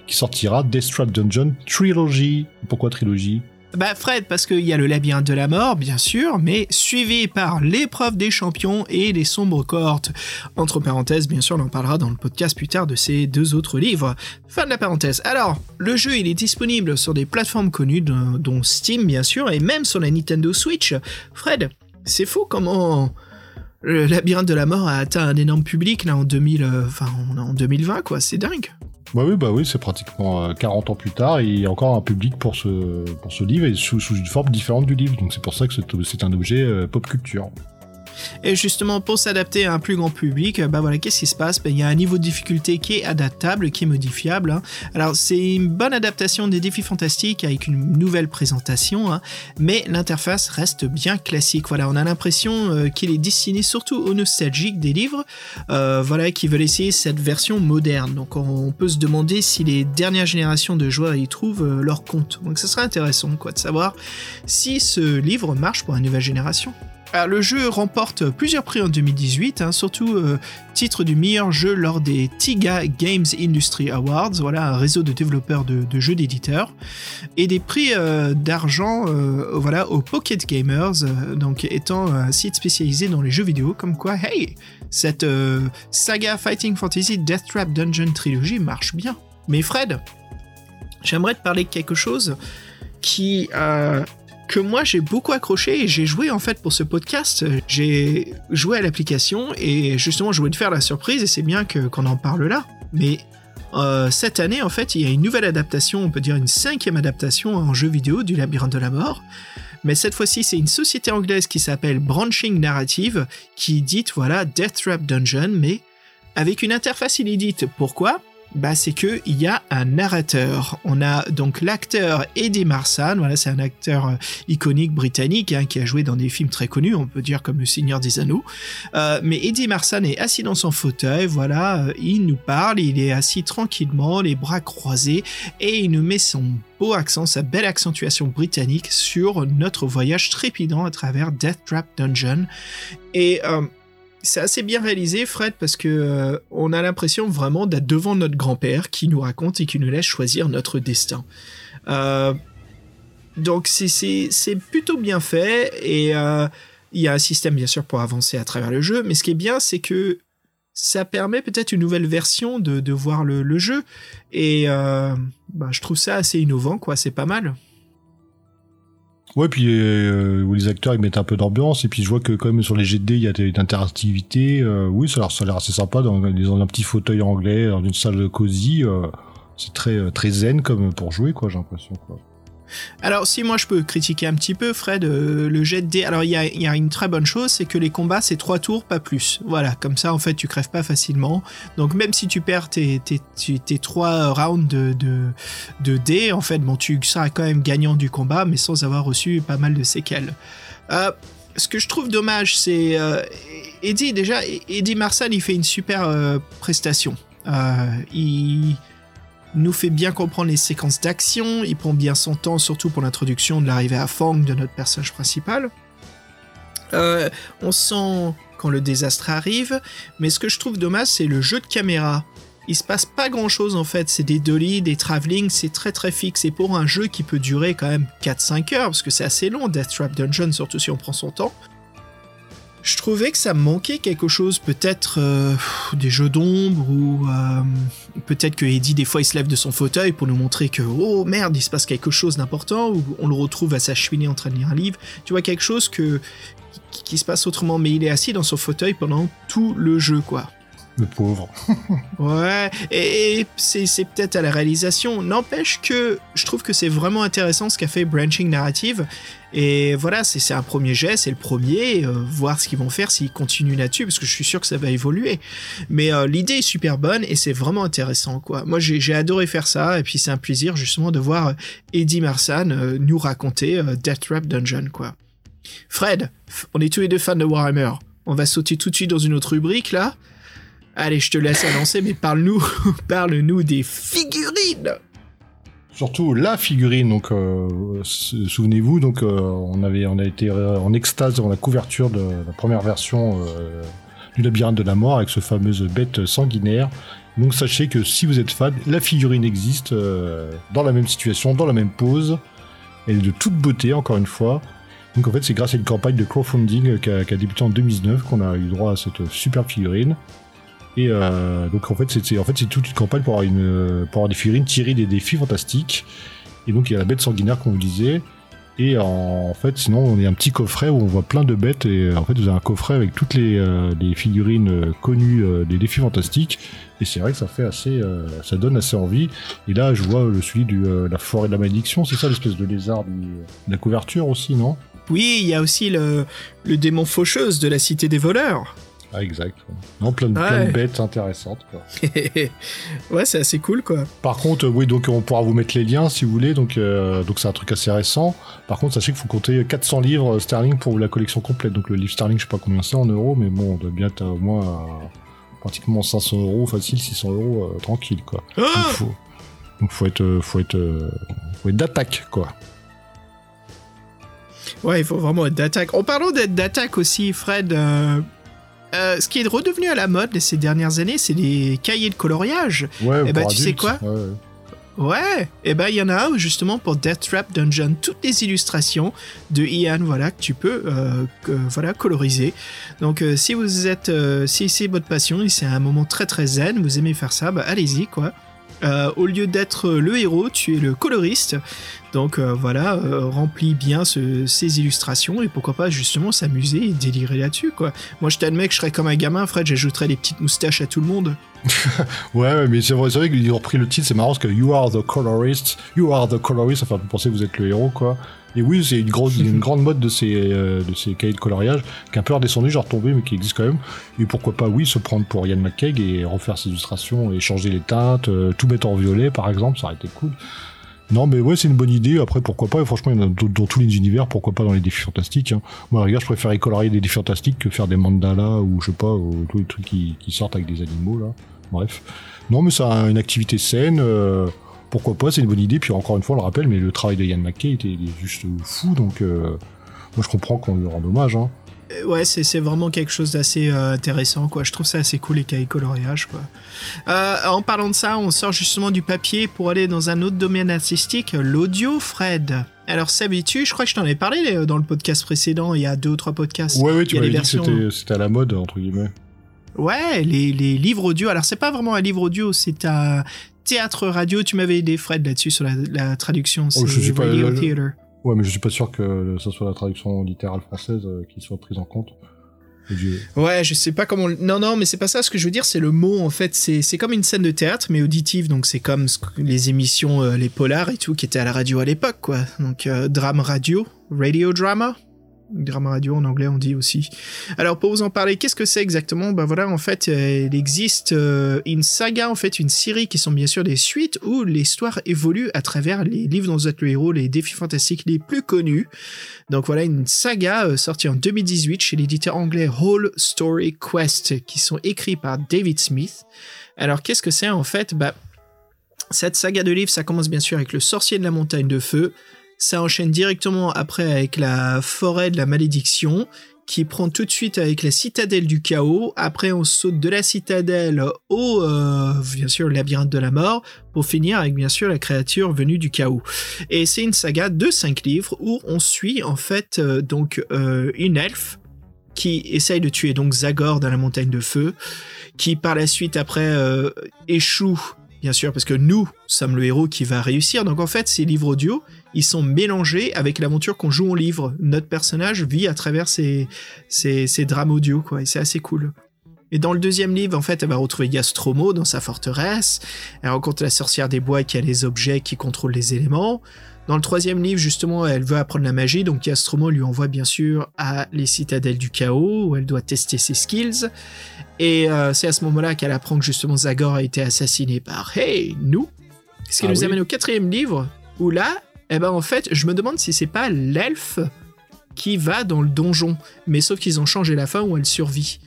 qui sortira Death Trap Dungeon Trilogy. Pourquoi trilogie? Bah Fred, parce qu'il y a le labyrinthe de la mort, bien sûr, mais suivi par l'épreuve des champions et les sombres cohortes. Entre parenthèses, bien sûr, on en parlera dans le podcast plus tard de ces deux autres livres. Fin de la parenthèse. Alors, le jeu, il est disponible sur des plateformes connues, dont Steam, bien sûr, et même sur la Nintendo Switch. Fred, c'est fou comment le labyrinthe de la mort a atteint un énorme public là en 2000, euh, 2020 quoi, c'est dingue. Bah oui, bah oui, c'est pratiquement 40 euh, ans plus tard et il y a encore un public pour ce, pour ce livre et sous, sous une forme différente du livre. Donc c'est pour ça que c'est un objet euh, pop culture. Et justement, pour s'adapter à un plus grand public, bah voilà, qu'est-ce qui se passe? Bah, Il y a un niveau de difficulté qui est adaptable, qui est modifiable. Hein. Alors, c'est une bonne adaptation des défis fantastiques avec une nouvelle présentation, hein, mais l'interface reste bien classique. Voilà, on a l'impression euh, qu'il est destiné surtout aux nostalgiques des livres, euh, voilà, qui veulent essayer cette version moderne. Donc, on peut se demander si les dernières générations de joueurs y trouvent euh, leur compte. Donc, ce serait intéressant, quoi, de savoir si ce livre marche pour la nouvelle génération. Alors, le jeu remporte plusieurs prix en 2018, hein, surtout euh, titre du meilleur jeu lors des TIGA Games Industry Awards, voilà un réseau de développeurs de, jeux d'éditeurs, et des prix euh, d'argent euh, voilà, aux Pocket Gamers, donc étant un site spécialisé dans les jeux vidéo, comme quoi, hey, cette saga Fighting Fantasy Death Trap Dungeon Trilogy marche bien. Mais Fred, j'aimerais te parler de quelque chose qui que moi j'ai beaucoup accroché et j'ai joué en fait pour ce podcast. J'ai joué à l'application et justement je voulais te faire la surprise et c'est bien que qu'on en parle là. Mais euh, cette année en fait il y a une nouvelle adaptation, on peut dire une cinquième adaptation en jeu vidéo du Labyrinthe de la Mort. Mais cette fois-ci, c'est une société anglaise qui s'appelle Branching Narrative qui dit voilà Death Trap Dungeon, mais avec une interface inédite. Pourquoi? Bah, c'est que il y a un narrateur. On a donc l'acteur Eddie Marsan, voilà, c'est un acteur euh, iconique britannique hein, qui a joué dans des films très connus, on peut dire comme Le Seigneur des Anneaux. Euh, mais Eddie Marsan est assis dans son fauteuil, voilà, euh, il nous parle, il est assis tranquillement, les bras croisés, et il nous met son beau accent, sa belle accentuation britannique sur notre voyage trépidant à travers Death Trap Dungeon. Et c'est assez bien réalisé, Fred, parce que euh, on a l'impression vraiment d'être devant notre grand-père qui nous raconte et qui nous laisse choisir notre destin. Euh, donc c'est plutôt bien fait et euh, il y a un système bien sûr pour avancer à travers le jeu, mais ce qui est bien, c'est que ça permet peut-être une nouvelle version de, de voir le, le, jeu et bah, je trouve ça assez innovant, quoi. C'est pas mal. Ouais, puis euh, les acteurs ils mettent un peu d'ambiance et puis je vois que quand même sur les GD il y a de l'interactivité. Euh, oui, ça a l'air assez sympa dans, dans, un petit fauteuil anglais dans une salle cosy. Euh, c'est très très zen comme pour jouer quoi, j'ai l'impression quoi. Alors, si moi je peux critiquer un petit peu, Fred, euh, le jet de dés. Alors, il y a, une très bonne chose, c'est que les combats, c'est trois tours, pas plus. Voilà, comme ça, en fait, tu crèves pas facilement. Donc, même si tu perds tes, trois rounds de, de, dés, en fait, bon, tu seras quand même gagnant du combat, mais sans avoir reçu pas mal de séquelles. Euh, ce que je trouve dommage, c'est euh, Eddie, déjà, Eddie Marsan, il fait une super prestation. il nous fait bien comprendre les séquences d'action, il prend bien son temps, surtout pour l'introduction de l'arrivée à Fang de notre personnage principal. Euh, on sent quand le désastre arrive, mais ce que je trouve dommage, c'est le jeu de caméra. Il se passe pas grand chose en fait, c'est des dolly, des travelling, c'est très très fixe. Et pour un jeu qui peut durer quand même 4-5 heures, parce que c'est assez long, Death Trap Dungeon, surtout si on prend son temps, je trouvais que ça manquait quelque chose, peut-être euh, des jeux d'ombre ou euh, peut-être que Eddie des fois il se lève de son fauteuil pour nous montrer que oh merde il se passe quelque chose d'important ou on le retrouve à s'acheminer en train de lire un livre. Tu vois quelque chose que qui se passe autrement, mais il est assis dans son fauteuil pendant tout le jeu quoi. Le pauvre. ouais, et, c'est peut-être à la réalisation. N'empêche que je trouve que c'est vraiment intéressant ce qu'a fait Branching Narrative. Et voilà, c'est un premier geste, c'est le premier, euh, voir ce qu'ils vont faire s'ils continuent là-dessus, parce que je suis sûr que ça va évoluer. Mais euh, l'idée est super bonne et c'est vraiment intéressant, quoi. Moi, j'ai adoré faire ça, et puis c'est un plaisir justement de voir Eddie Marsan euh, nous raconter Death Trap Dungeon, quoi. Fred, on est tous les deux fans de Warhammer. On va sauter tout de suite dans une autre rubrique, là. Allez, je te laisse annoncer, mais parle-nous, parle-nous des figurines. Surtout la figurine, donc euh, souvenez-vous, donc euh, on avait, on a été en extase dans la couverture de la première version euh, du labyrinthe de la mort avec ce fameuse bête sanguinaire. Donc sachez que si vous êtes fan, la figurine existe dans la même situation, dans la même pose, Elle est de toute beauté, encore une fois. Donc en fait, c'est grâce à une campagne de crowdfunding qui a, a débuté en 2019 qu'on a eu droit à cette superbe figurine. Et euh, donc en fait, c'est en fait c'est toute une campagne pour avoir une pour avoir des figurines tirées des défis fantastiques. Et donc il y a la bête sanguinaire comme vous disait. Et en fait, sinon on est un petit coffret où on voit plein de bêtes. Et en fait, vous avez un coffret avec toutes les, euh, figurines euh, connues euh, des défis fantastiques. Et c'est vrai que ça fait assez, euh, ça donne assez envie. Et là, je vois le celui euh, la forêt de la malédiction. C'est ça l'espèce de lézard de la couverture aussi, non? Oui, il y a aussi le démon faucheuse de la cité des voleurs. Ah exact. Non, plein de, plein de bêtes intéressantes. Quoi. ouais, c'est assez cool, quoi. Par contre, euh, oui, donc on pourra vous mettre les liens si vous voulez. Donc, euh, donc c'est un truc assez récent. Par contre, sachez qu'il faut compter 400 livres sterling pour la collection complète. Donc le livre sterling, je sais pas combien c'est en euros, mais bon, on doit bien être au moins pratiquement 500 euros, facile 600 euros, euh, tranquille quoi. Donc Ah faut, donc faut être, euh, faut être, euh, faut être d'attaque quoi. Ouais, il faut vraiment être d'attaque. En parlant d'être d'attaque aussi, Fred, euh, ce qui est redevenu à la mode ces dernières années, c'est les cahiers de coloriage. Ouais. Eh ben, pour tu sais quoi Ouais, ouais. Ouais, et ben il y en a un justement pour Death Trap Dungeon, toutes les illustrations de Ian, voilà, que tu peux euh, que- voilà, coloriser. Donc euh, si vous êtes, euh, si c'est votre passion et c'est un moment très très zen, vous aimez faire ça, bah allez-y quoi. Au lieu d'être le héros, tu es le coloriste. Donc euh, voilà, euh, remplis bien ce- ces illustrations et pourquoi pas justement s'amuser et délirer là-dessus quoi. Moi je t'admets que je serais comme un gamin, Fred, j'ajouterais des petites moustaches à tout le monde. Ouais, mais c'est vrai, c'est vrai qu'ils ont repris le titre, c'est marrant parce que You are the colorist, You are the colorist, ça fait un peu penser que vous êtes le héros, quoi. Et oui, c'est une, grosse, une grande mode de ces, euh, de ces cahiers de coloriage qui est un peu redescendu, genre retombé, mais qui existe quand même. Et pourquoi pas, oui, se prendre pour Ian McKeag et refaire ses illustrations et changer les teintes, euh, tout mettre en violet, par exemple, ça aurait été cool. Non, mais ouais, c'est une bonne idée. Après, pourquoi pas? Franchement, il y en a dans tous les univers. Pourquoi pas dans les défis fantastiques hein. Moi, regarde, je préfère colorier des défis fantastiques que faire des mandalas ou je sais pas, ou tous les trucs qui, sortent avec des animaux là. Bref. Non, mais un- une activité saine. euh, pourquoi pas C'est une bonne idée. Puis encore une fois, on le rappelle, mais le travail de Ian McKay était juste fou. Donc, euh, moi, je comprends qu'on lui rende hommage. Hein. Euh, Ouais, c'est vraiment quelque chose d'assez euh, intéressant, quoi. Je trouve ça assez cool, les cahiers coloriage, quoi. Euh, en parlant de ça, on sort justement du papier pour aller dans un autre domaine artistique, l'audio, Fred. Alors, s'habitue, je crois que je t'en ai parlé dans le podcast précédent, il y a deux ou trois podcasts. Ouais, ouais, tu m'avais dit que versions- c'était- c'était à la mode, entre guillemets. Ouais, les, les livres audio. Alors, c'est pas vraiment un livre audio, c'est un théâtre radio. Tu m'avais aidé, Fred, là-dessus, sur la, la traduction. C'est Oh, je suis pas- Theater. Ouais, mais je suis pas sûr que ce soit la traduction littérale française euh, qui soit prise en compte. Ouais, je sais pas comment. Non, non, mais c'est pas ça. Ce que je veux dire, c'est le mot. En fait, c'est comme une scène de théâtre, mais auditive. Donc, c'est comme les émissions, euh, les polars et tout, qui étaient à la radio à l'époque, quoi. Donc, euh, drame radio, radio drama. Drama radio en anglais, on dit aussi. Alors, pour vous en parler, qu'est-ce que c'est exactement? Ben voilà, en fait, euh, il existe euh, une saga, en fait, une série qui sont bien sûr des suites où l'histoire évolue à travers les livres dont vous êtes le héros, les défis fantastiques les plus connus. Donc voilà une saga euh, sortie en 2018 chez l'éditeur anglais Whole Story Quest qui sont écrits par David Smith. Alors qu'est-ce que c'est en fait? Bah, Cette saga de livres, ça commence bien sûr avec le sorcier de la montagne de feu. Ça enchaîne directement après avec la forêt de la malédiction qui prend tout de suite avec la citadelle du chaos. Après, on saute de la citadelle au, euh, bien sûr, labyrinthe de la mort, pour finir avec, bien sûr, la créature venue du chaos. Et c'est une saga de cinq livres où on suit, en fait, euh, donc, euh, une elfe qui essaye de tuer donc Zagor dans la montagne de feu, qui par la suite, après, échoue, bien sûr, parce que nous sommes le héros qui va réussir. Donc, en fait, ces livres audio, ils sont mélangés avec l'aventure qu'on joue en livre. Notre personnage vit à travers ces, ces, drames audio, quoi, et c'est assez cool. Et dans le deuxième livre, en fait, elle va retrouver Gastromo dans sa forteresse. Elle rencontre la sorcière des bois qui a les objets qui contrôlent les éléments. Dans le troisième livre, justement, elle veut apprendre la magie, donc Gastromo lui envoie bien sûr à les citadelles du chaos, où elle doit tester ses skills. Et euh, c'est à ce moment-là qu'elle apprend que justement Zagor a été assassiné par Hey, nous. Ce qui Ah nous oui. amène au quatrième livre, où là, eh ben en fait, je me demande si c'est pas l'elfe qui va dans le donjon, mais sauf qu'ils ont changé la fin où elle survit.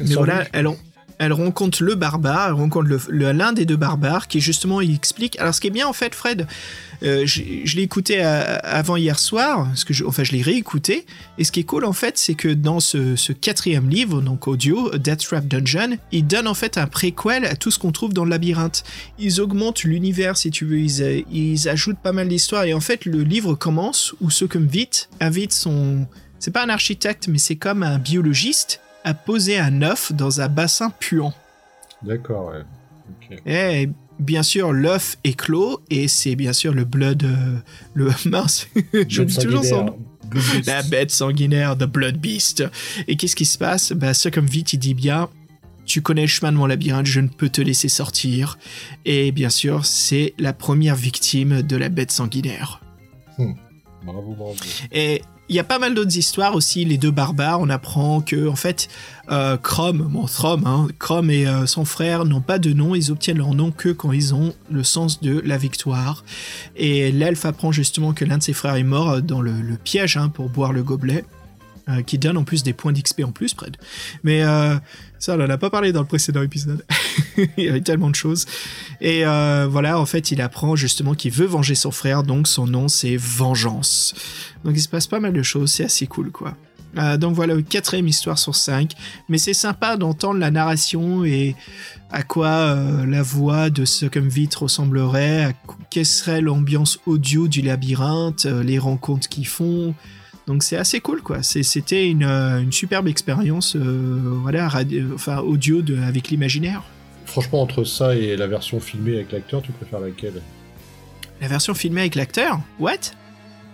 Mais voilà, elle, en- elle rencontre le barbare, elle rencontre l'un des deux barbares qui justement il explique. Alors ce qui est bien en fait, Fred, euh, je, l'ai écouté à- avant hier soir, que je, enfin je l'ai réécouté, et ce qui est cool en fait, c'est que dans ce, quatrième livre, donc audio, Death Trap Dungeon, ils donnent en fait un préquel à tout ce qu'on trouve dans le labyrinthe. Ils augmentent l'univers si tu veux, ils, euh, ajoutent pas mal d'histoires, et en fait le livre commence où comme vite invite son... C'est pas un architecte, mais c'est comme un biologiste à poser un œuf dans un bassin puant. D'accord, ouais. Et bien sûr, l'œuf est clos et c'est bien sûr le blood. euh, le mince, j'oublie toujours son nom. La bête sanguinaire, The Blood Beast. Et qu'est-ce qui se passe? Bah, vite, il dit bien. Tu connais le chemin de mon labyrinthe, je ne peux te laisser sortir. Et bien sûr, c'est la première victime de la bête sanguinaire. Bravo, bravo. Et il y a pas mal d'autres histoires aussi. Les deux barbares, on apprend que en fait, euh, Chrome, bon Throm, hein, Chrome et euh, son frère n'ont pas de nom. Ils obtiennent leur nom que quand ils ont le sens de la victoire. Et l'elfe apprend justement que l'un de ses frères est mort euh, dans le, le piège hein, pour boire le gobelet. Euh, qui donne en plus des points d'XP en plus, Fred. Mais euh, ça, on en a pas parlé dans le précédent épisode. il y avait tellement de choses. Et euh, voilà, en fait, il apprend justement qu'il veut venger son frère, donc son nom c'est Vengeance. Donc il se passe pas mal de choses, c'est assez cool quoi. Donc voilà, quatrième histoire sur cinq. Mais c'est sympa d'entendre la narration et à quoi la voix de Succumvit ressemblerait, à qu- quelle serait l'ambiance audio du labyrinthe, les rencontres qu'ils font. Donc c'est assez cool quoi. C'était une, euh, une superbe expérience euh, voilà, radio- enfin, audio de, avec l'imaginaire. Franchement, entre ça et la version filmée avec l'acteur, tu préfères laquelle? La version filmée avec l'acteur? What?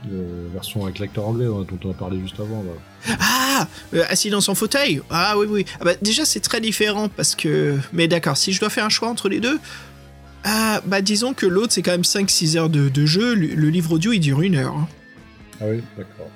La version avec l'acteur anglais hein, dont on a parlé juste avant. Là. Ah euh, Assis dans son fauteuil? Ah oui, oui. Ah bah, déjà, c'est très différent parce que. Mais d'accord, si je dois faire un choix entre les deux. Ah, bah disons que l'autre c'est quand même 5-6 heures de, de jeu, le, le livre audio il dure une heure. hein. Ah oui, d'accord.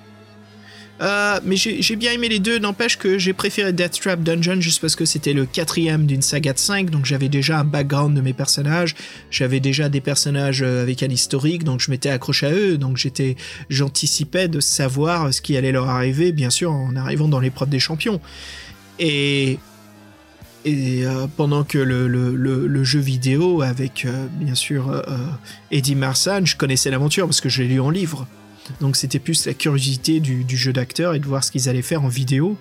Euh, mais j'ai bien aimé les deux, n'empêche que j'ai préféré Death Trap Dungeon juste parce que c'était le quatrième d'une saga de 5, donc j'avais déjà un background de mes personnages, j'avais déjà des personnages euh, avec un historique, donc je m'étais accroché à eux, donc j'étais, j'anticipais de savoir ce qui allait leur arriver, bien sûr en arrivant dans l'épreuve des champions. Et et euh, pendant que le, le, le, jeu vidéo avec bien sûr Eddie Marsan, je connaissais l'aventure parce que je l'ai lu en livre. Donc c'était plus la curiosité du, jeu d'acteur et de voir ce qu'ils allaient faire en vidéo,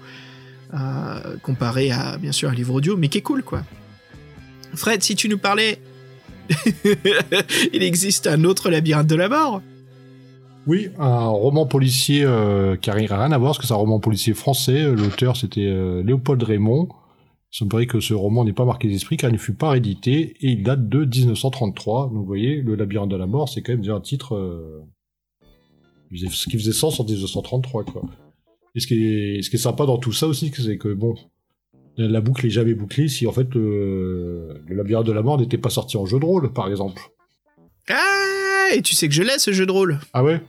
euh, comparé à bien sûr un livre audio, mais qui est cool quoi. Fred, si tu nous parlais, il existe un autre labyrinthe de la mort. Oui, un roman policier euh, qui n'a rien à voir, parce que c'est un roman policier français. L'auteur, c'était euh, Léopold Raymond. Il semblerait que ce roman n'est pas marqué d'esprit car il ne fut pas réédité et il date de 1933. Donc vous voyez, Le labyrinthe de la mort, c'est quand même déjà un titre euh, ce qui faisait sens en 1933. Quoi. Et ce qui, est, ce qui est sympa dans tout ça aussi, c'est que bon, la boucle est jamais bouclée si en fait euh, Le labyrinthe de la mort n'était pas sorti en jeu de rôle, par exemple. Ah, et tu sais que je l'ai ce jeu de rôle. Ah ouais?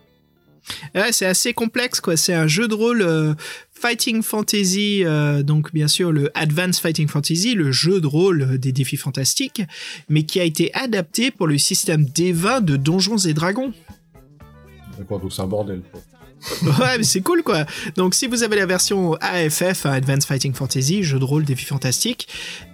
Ouais, c'est assez complexe, quoi. C'est un jeu de rôle euh, Fighting Fantasy, euh, donc bien sûr le Advanced Fighting Fantasy, le jeu de rôle des défis fantastiques, mais qui a été adapté pour le système D20 de Donjons et Dragons. C'est un bordel. Ouais, mais c'est cool, quoi. Donc, si vous avez la version AFF, Advanced Fighting Fantasy, jeu de rôle défi fantastique,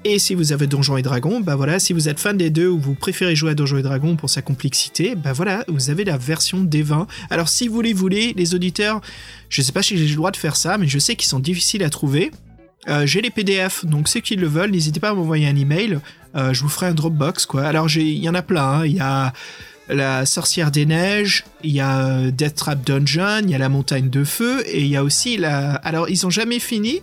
et si vous avez Donjons et Dragons, bah voilà, si vous êtes fan des deux ou vous préférez jouer à Donjons et Dragons pour sa complexité, bah voilà, vous avez la version D20. Alors, si vous les voulez, les auditeurs, je sais pas si j'ai le droit de faire ça, mais je sais qu'ils sont difficiles à trouver. Euh, j'ai les PDF, donc ceux qui le veulent, n'hésitez pas à m'envoyer un email. Euh, je vous ferai un Dropbox, quoi. Alors, il y en a plein. hein. Il y a la sorcière des neiges, il y a euh, Death Trap Dungeon, il y a la montagne de feu, et il y a aussi la. Alors, ils ont jamais fini,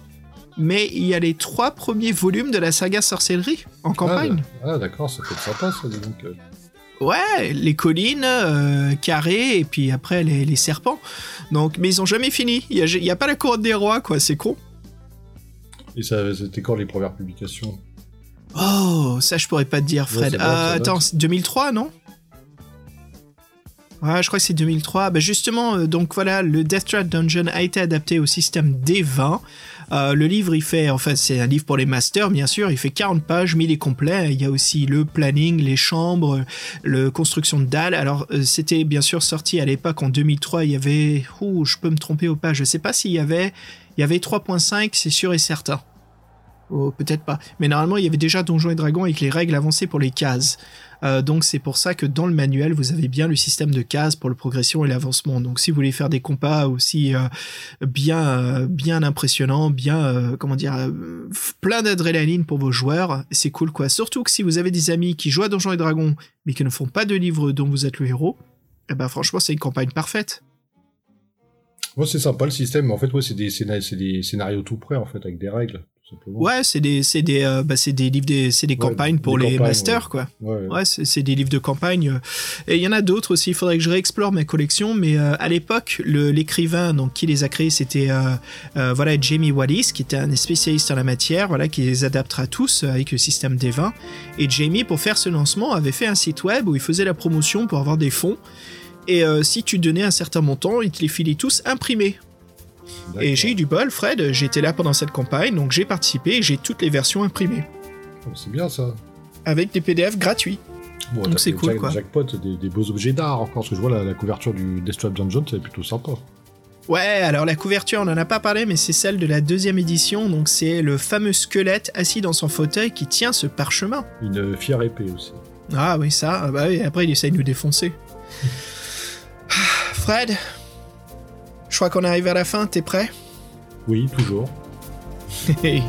mais il y a les trois premiers volumes de la saga sorcellerie en campagne. Ah, ah, d'accord, ça peut être sympa ça, donc. euh. Ouais, les collines, euh, carrés, et puis après les, les serpents. Donc, mais ils ont jamais fini. Il y a, pas la couronne des rois, quoi. C'est con. Et ça, c'était quand les premières publications? Oh, ça je pourrais pas te dire, Fred. Ouais, Euh, attends, c'est 2003, non? Ouais, je crois que c'est 2003. Bah justement, euh, donc voilà, le Death Trap Dungeon a été adapté au système D20. Euh, le livre, il fait, enfin, c'est un livre pour les masters, bien sûr. Il fait 40 pages, mais il est complet. Il y a aussi le planning, les chambres, le construction de dalles. Alors, euh, c'était bien sûr sorti à l'époque en 2003. Il y avait, ouh, je peux me tromper ou pas. Je sais pas s'il y avait, il y avait 3.5, c'est sûr et certain. Oh, peut-être pas. Mais normalement, il y avait déjà Donjons et Dragons avec les règles avancées pour les cases. Euh, donc c'est pour ça que dans le manuel, vous avez bien le système de cases pour la progression et l'avancement. Donc si vous voulez faire des compas aussi euh, bien euh, bien impressionnants, bien comment dire plein d'adrénaline pour vos joueurs, c'est cool quoi. Surtout que si vous avez des amis qui jouent à Donjons et Dragons mais qui ne font pas de livres dont vous êtes le héros, eh ben franchement c'est une campagne parfaite. Ouais, c'est sympa le système, mais en fait, ouais, c'est des, des scénarios tout prêts, en fait, avec des règles. Ouais, c'est des c'est des euh, bah, c'est des livres des c'est des Ouais, campagnes pour des les campagnes, masters ouais. quoi. Ouais, Ouais, c'est des livres de campagne. euh, Et il y en a d'autres aussi. Il faudrait que je réexplore ma collection. Mais euh, à l'époque, l'écrivain donc qui les a créés, c'était euh, voilà Jamie Wallis, qui était un spécialiste en la matière, voilà, qui les adaptera tous avec le système des vins. Et Jamie, pour faire ce lancement, avait fait un site web où il faisait la promotion pour avoir des fonds. Et si tu donnais un certain montant, il te les filait tous imprimés. Et j'ai eu du bol, Fred. J'étais là pendant cette campagne, donc j'ai participé et j'ai toutes les versions imprimées Oh, C'est bien, ça. avec des PDF gratuits. Bon, Donc c'est cool, jack- quoi. Jackpot, des, des beaux objets d'art encore, parce que je vois la, la couverture du Deathtrap Dungeon, c'est plutôt sympa. Ouais, alors la couverture, on en a pas parlé, mais c'est celle de la deuxième édition. Donc c'est le fameux squelette assis dans son fauteuil qui tient ce parchemin. Une fière épée aussi. Ah oui, ça. ah Bah oui, après il essaye de nous défoncer. Fred, je crois qu'on arrive à la fin. T'es prêt? Oui, toujours. Eh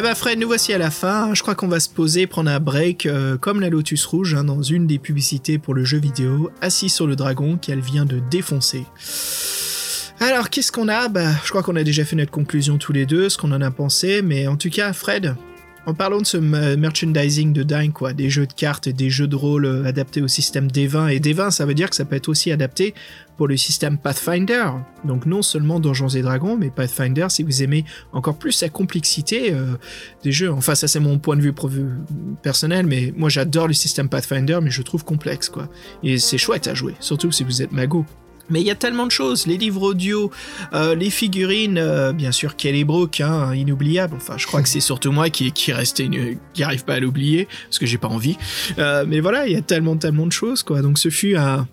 ben Fred, nous voici à la fin. Je crois qu'on va se poser, prendre un break, euh, comme la Lotus Rouge, hein, dans une des publicités pour le jeu vidéo, assis sur le dragon qu'elle vient de défoncer. Alors, qu'est-ce qu'on a? Bah, je crois qu'on a déjà fait notre conclusion tous les deux, ce qu'on en a pensé, mais en tout cas, Fred, en parlant de ce merchandising de dingue, quoi, des jeux de cartes, des jeux de rôle euh, adaptés au système D20, et D20, ça veut dire que ça peut être aussi adapté pour le système Pathfinder. Donc non seulement Donjons et Dragons, mais Pathfinder, si vous aimez encore plus la complexité euh, des jeux. Enfin, ça c'est mon point de vue personnel, mais moi j'adore le système Pathfinder, mais je trouve complexe, quoi. Et c'est chouette à jouer, surtout si vous êtes mago. Mais il y a tellement de choses, les livres audio, euh, les figurines, euh, bien sûr Kelly Brook, hein, inoubliable. Enfin, je crois que c'est surtout moi qui qui resté une- qui arrive pas à l'oublier parce que j'ai pas envie. Euh, mais voilà, il y a tellement tellement de choses quoi. Donc ce fut un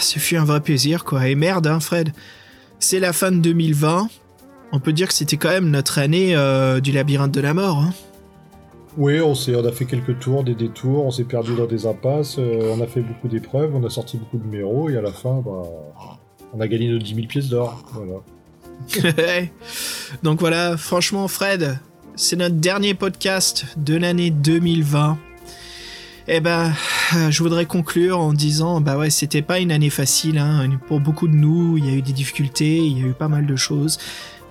ce fut un vrai plaisir quoi. Et merde, hein, Fred, c'est la fin de 2020. On peut dire que c'était quand même notre année du labyrinthe de la mort. Hein. Oui, on, a fait quelques tours, des détours, on s'est perdu dans des impasses, euh, on a fait beaucoup d'épreuves, on a sorti beaucoup de numéros, et à la fin, bah, on a gagné nos 10 000 pièces d'or. Voilà. Donc voilà, franchement, Fred, c'est notre dernier podcast de l'année 2020. Eh ben, euh, je voudrais conclure en disant, bah ouais, c'était pas une année facile, hein. Pour beaucoup de nous, il y a eu des difficultés, il y a eu pas mal de choses.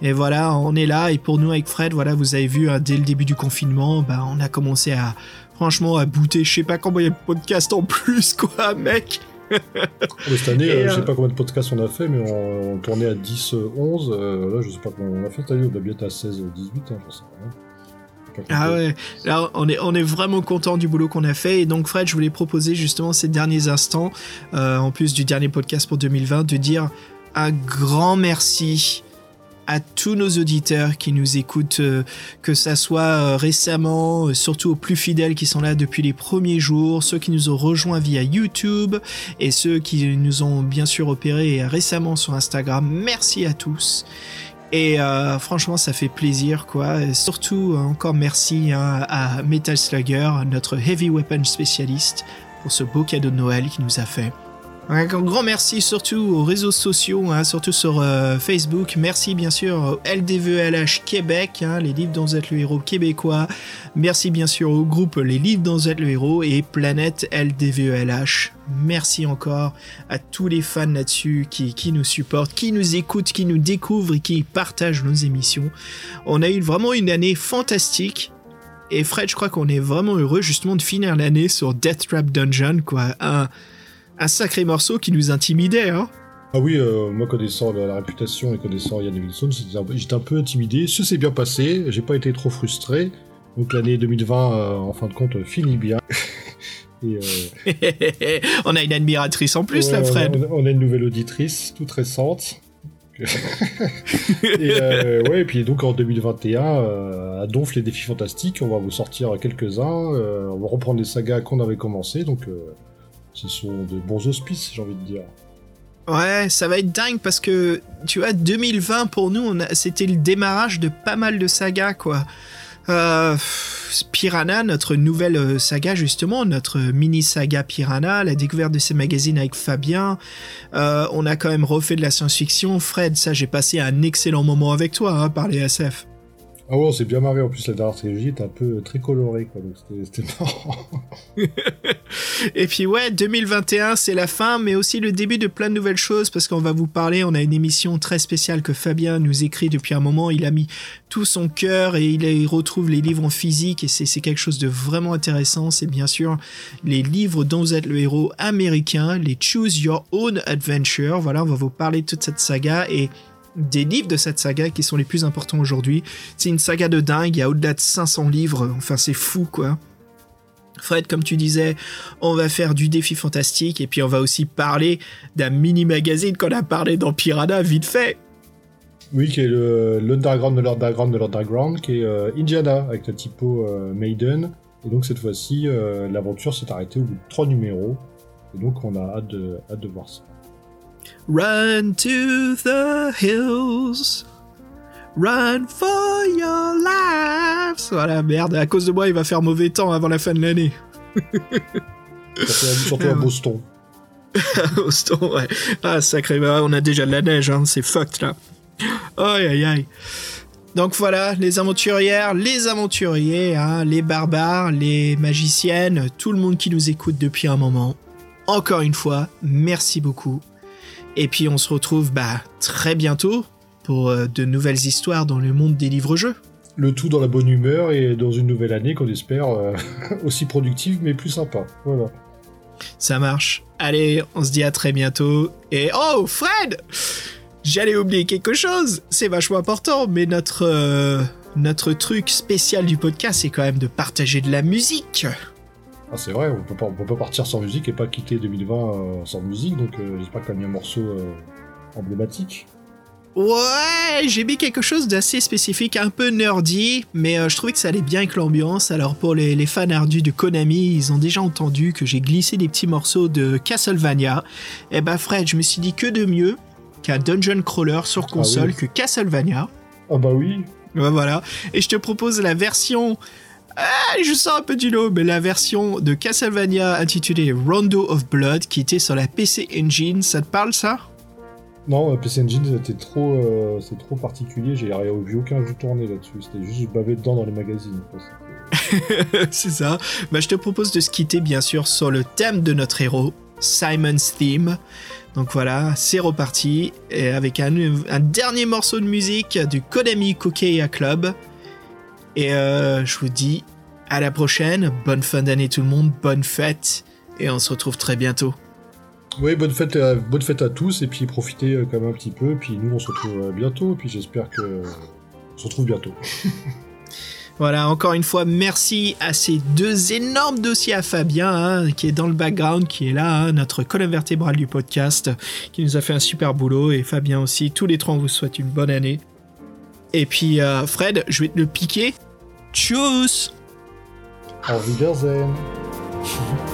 Et voilà, on est là, et pour nous, avec Fred, voilà, vous avez vu, hein, dès le début du confinement, bah, on a commencé à, franchement, à booter, je sais pas combien de podcasts en plus, quoi, mec. Mais cette année, euh, je euh, sais pas combien de podcasts on a fait, mais on, on tournait à 10, euh, 11. euh, là, je sais pas combien on a fait cette année, on doit bien être à 16, euh, 18, hein, j'en sais rien. Pas Ah ouais, là on est, on est vraiment content du boulot qu'on a fait et donc Fred je voulais proposer justement ces derniers instants, euh, en plus du dernier podcast pour 2020, de dire un grand merci à tous nos auditeurs qui nous écoutent, euh, que ça soit euh, récemment, euh, surtout aux plus fidèles qui sont là depuis les premiers jours, ceux qui nous ont rejoints via YouTube et ceux qui nous ont bien sûr opérés récemment sur Instagram. Merci à tous. Et franchement, ça fait plaisir, quoi. Et surtout, encore merci hein, à Metal Slugger, notre heavy weapon spécialiste, pour ce beau cadeau de Noël qu'il nous a fait. Un grand merci surtout aux réseaux sociaux, hein, surtout sur euh, Facebook. Merci bien sûr au LDVLH Québec, hein, les livres dont vous êtes le héros québécois. Merci bien sûr au groupe Les livres dont vous êtes le héros et Planète LDVELH. Merci encore à tous les fans là-dessus qui, nous supportent, qui nous écoutent, qui nous découvrent et qui partagent nos émissions. On a eu vraiment une année fantastique. Et Fred, je crois qu'on est vraiment heureux justement de finir l'année sur Death Trap Dungeon, quoi. Un sacré morceau qui nous intimidait, hein. Ah oui, euh, moi connaissant la, la réputation et connaissant Yann Wilson, j'étais un, peu- intimidé. Ce s'est bien passé, j'ai pas été trop frustré. Donc l'année 2020, euh, en fin de compte, finit bien. et, euh, on a une admiratrice en plus, ouais, là, Fred. On a, on a une nouvelle auditrice, toute récente. et, ouais, et puis donc en 2021, euh, à Donf les défis fantastiques, on va vous sortir quelques-uns. on va reprendre des sagas qu'on avait commencé, donc ce sont de bons auspices, j'ai envie de dire. Ouais, ça va être dingue parce que, tu vois, 2020 pour nous, c'était le démarrage de pas mal de sagas, quoi. Euh, Piranha, notre nouvelle euh, saga, justement, notre mini saga Piranha, la découverte de ces magazines avec Fabien. Euh, on a quand même refait de la science-fiction. Fred, ça, j'ai passé un excellent moment avec toi, hein, par les SF. Ah ouais, on s'est bien marré. En plus, la dernière trilogie était un peu très colorée, quoi. Donc c'était- marrant. Et puis ouais, 2021, c'est la fin, mais aussi le début de plein de nouvelles choses, parce qu'on va vous parler, on a une émission très spéciale que Fabien nous écrit depuis un moment, il a mis tout son cœur et il, il retrouve les livres en physique, et c'est quelque chose de vraiment intéressant, c'est bien sûr les livres dont vous êtes le héros américain, les Choose Your Own Adventure, voilà, on va vous parler de toute cette saga, et des livres de cette saga qui sont les plus importants aujourd'hui. C'est une saga de dingue, il y a au-delà de 500 livres, enfin c'est fou quoi. Fred, comme tu disais, on va faire du défi fantastique et puis on va aussi parler d'un mini magazine qu'on a parlé dans Piranha vite fait. Oui, qui est l'underground de l'underground de l'underground, qui est euh, Indiana, avec la typo euh, Maiden. Et donc cette fois-ci, euh, l'aventure s'est arrêtée au bout de trois numéros. Et donc on a hâte hâte de voir ça. Run to the hills. Run for your lives. Voilà, merde, à cause de moi, il va faire mauvais temps avant la fin de l'année. Surtout à Boston. Houston, ouais. Ah, sacré, bah, on a déjà de la neige, hein, c'est fucked là. Aïe, aïe, aïe. Donc voilà, les aventurières, les aventuriers, hein, les barbares, les magiciennes, tout le monde qui nous écoute depuis un moment. Encore une fois, merci beaucoup. Et puis on se retrouve bah, très bientôt pour euh, de nouvelles histoires dans le monde des livres-jeux. Le tout dans la bonne humeur et dans une nouvelle année qu'on espère euh, aussi productive mais plus sympa. Voilà. Ça marche. Allez, on se dit à très bientôt. Et oh, Fred J'allais oublier quelque chose. C'est vachement important, mais notre euh, notre truc spécial du podcast, c'est quand même de partager de la musique. Ah, c'est vrai, on peut, pas, on peut pas partir sans musique et pas quitter 2020 euh, sans musique, donc euh, j'espère que t'as mis un morceau euh, emblématique. Ouais, j'ai mis quelque chose d'assez spécifique, un peu nerdy, mais je trouvais que ça allait bien avec l'ambiance. Alors pour les, les fans ardus de Konami, ils ont déjà entendu que j'ai glissé des petits morceaux de Castlevania. Et bah Fred, je me suis dit que de mieux qu'un dungeon crawler sur console oui. que Castlevania. Ah bah oui, Ouais, voilà. Et je te propose la version. Ah, je sens un peu du lot, mais la version de Castlevania intitulée Rondo of Blood qui était sur la PC Engine. Ça te parle ça? Non, PC Engine c'était trop, euh, c'est trop particulier, j'ai vu aucun jeu tourné là-dessus, c'était juste bavé dedans dans les magazines. C'est ça. Bah, je te propose de se quitter bien sûr sur le thème de notre héros, Simon's Theme. Donc voilà, c'est reparti et avec un, un dernier morceau de musique du Konami Kokeya Club. Et euh, je vous dis à la prochaine, bonne fin d'année tout le monde, bonne fête et on se retrouve très bientôt. Oui, bonne fête, à, bonne fête à tous, et puis profitez euh, quand même un petit peu, puis nous on se retrouve euh, bientôt, puis j'espère que on se retrouve bientôt. Voilà, encore une fois, merci à ces deux énormes dossiers à Fabien, hein, qui est dans le background, qui est là, hein, notre colonne vertébrale du podcast, qui nous a fait un super boulot, et Fabien aussi. Tous les trois, on vous souhaite une bonne année. Et puis, euh, Fred, je vais te le piquer. Tchuss Auf Wiedersehen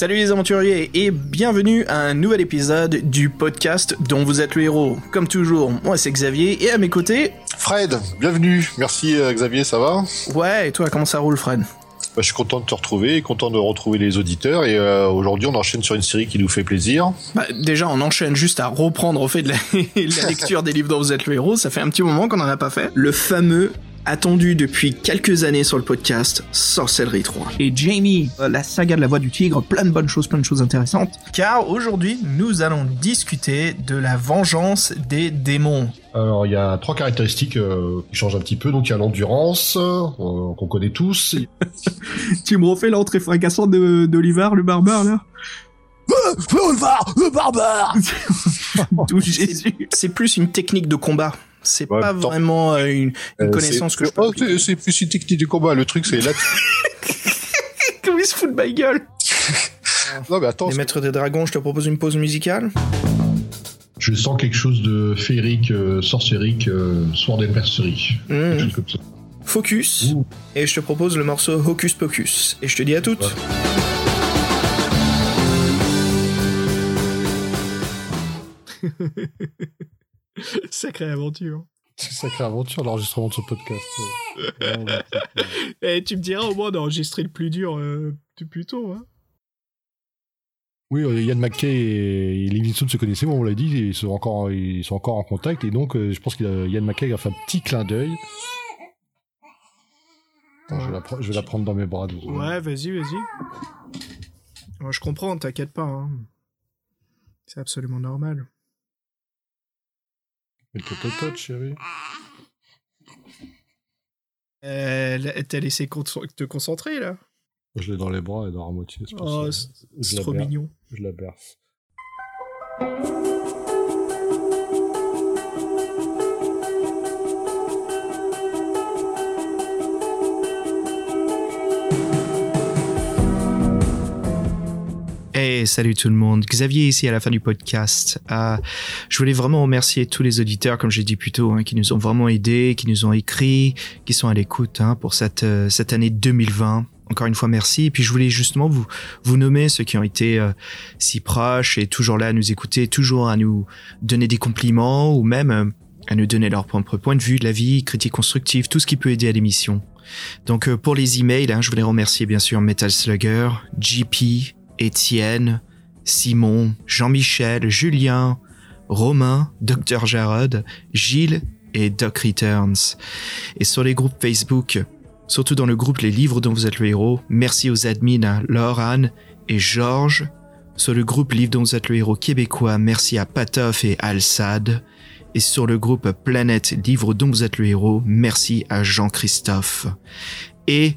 Salut les aventuriers et bienvenue à un nouvel épisode du podcast dont vous êtes le héros. Comme toujours, moi c'est Xavier et à mes côtés, Fred, bienvenue. Merci euh, Xavier, ça va ouais, et toi comment ça roule Fred? Bah, Je suis content de te retrouver, content de retrouver les auditeurs et euh, aujourd'hui on enchaîne sur une série qui nous fait plaisir. bah, Déjà on enchaîne juste à reprendre au fait de la, la lecture des livres dont vous êtes le héros, ça fait un petit moment qu'on en a pas fait. Le fameux attendu depuis quelques années sur le podcast, Sorcellerie 3. Et Jamie, euh, la saga de la voix du tigre, plein de bonnes choses, plein de choses intéressantes. Car aujourd'hui, nous allons discuter de la vengeance des démons. Alors, il y a trois caractéristiques euh, qui changent un petit peu. Donc, il y a l'endurance, euh, qu'on connaît tous. Tu me refais l'entrée fracassante de- d'Olivar, le barbare, là Olivar, le barbare D'où Jésus. C'est plus une technique de combat. C'est Ouais, pas vraiment euh, une, une Euh, connaissance que je peux Oh, c'est- plus une technique de combat, le truc c'est là. Comment il se fout de ma gueule non mais attends, Les maîtres des dragons, je te propose une pause musicale. Je sens quelque chose de féerique, euh, sorcérique, euh, sword and mercery. Mmh. Quelque chose comme ça. Focus. Ouh. Et je te propose le morceau Hocus Pocus. Et je te dis à toutes. Ouais. Sacrée aventure. Sacrée aventure, l'enregistrement de ce podcast. euh. Et tu me diras au moins d'enregistrer le plus dur euh, plus tôt. Hein. Oui, euh, Yann McKay et, Livingston se connaissaient, on l'a dit, ils sont encore, ils sont encore en contact, et donc euh, je pense que Yann McKay a fait un petit clin d'œil. Attends, je, vais la pre- je vais la prendre dans mes bras. Ouais, vas-y, vas-y. Moi, je comprends, t'inquiète pas. hein. C'est absolument normal. Mais peut-être, chérie. Euh, T'as laissé con- te concentrer là? Je l'ai dans les bras et dans la moitié. c'est Oh, trop mignon. Je la berce. Salut tout le monde. Xavier ici à la fin du podcast. Euh, je voulais vraiment remercier tous les auditeurs, comme j'ai dit plus tôt, hein, qui nous ont vraiment aidés, qui nous ont écrit, qui sont à l'écoute hein, pour cette, euh, cette année 2020. Encore une fois, merci. Et puis je voulais justement vous, nommer ceux qui ont été euh, si proches et toujours là à nous écouter, toujours à nous donner des compliments ou même à nous donner leur propre point de vue de la vie, critique constructive, tout ce qui peut aider à l'émission. Donc pour les emails, hein, je voulais remercier bien sûr Metal Slugger, JP, Étienne, Simon, Jean-Michel, Julien, Romain, Dr Jarod, Gilles et Doc Returns. Et sur les groupes Facebook, surtout dans le groupe Les Livres dont vous êtes le héros, merci aux admins Laure, Anne et Georges. Sur le groupe Livres dont vous êtes le héros québécois, merci à Patoff et Alsad. Et sur le groupe Planète Livres dont vous êtes le héros, merci à Jean-Christophe. Et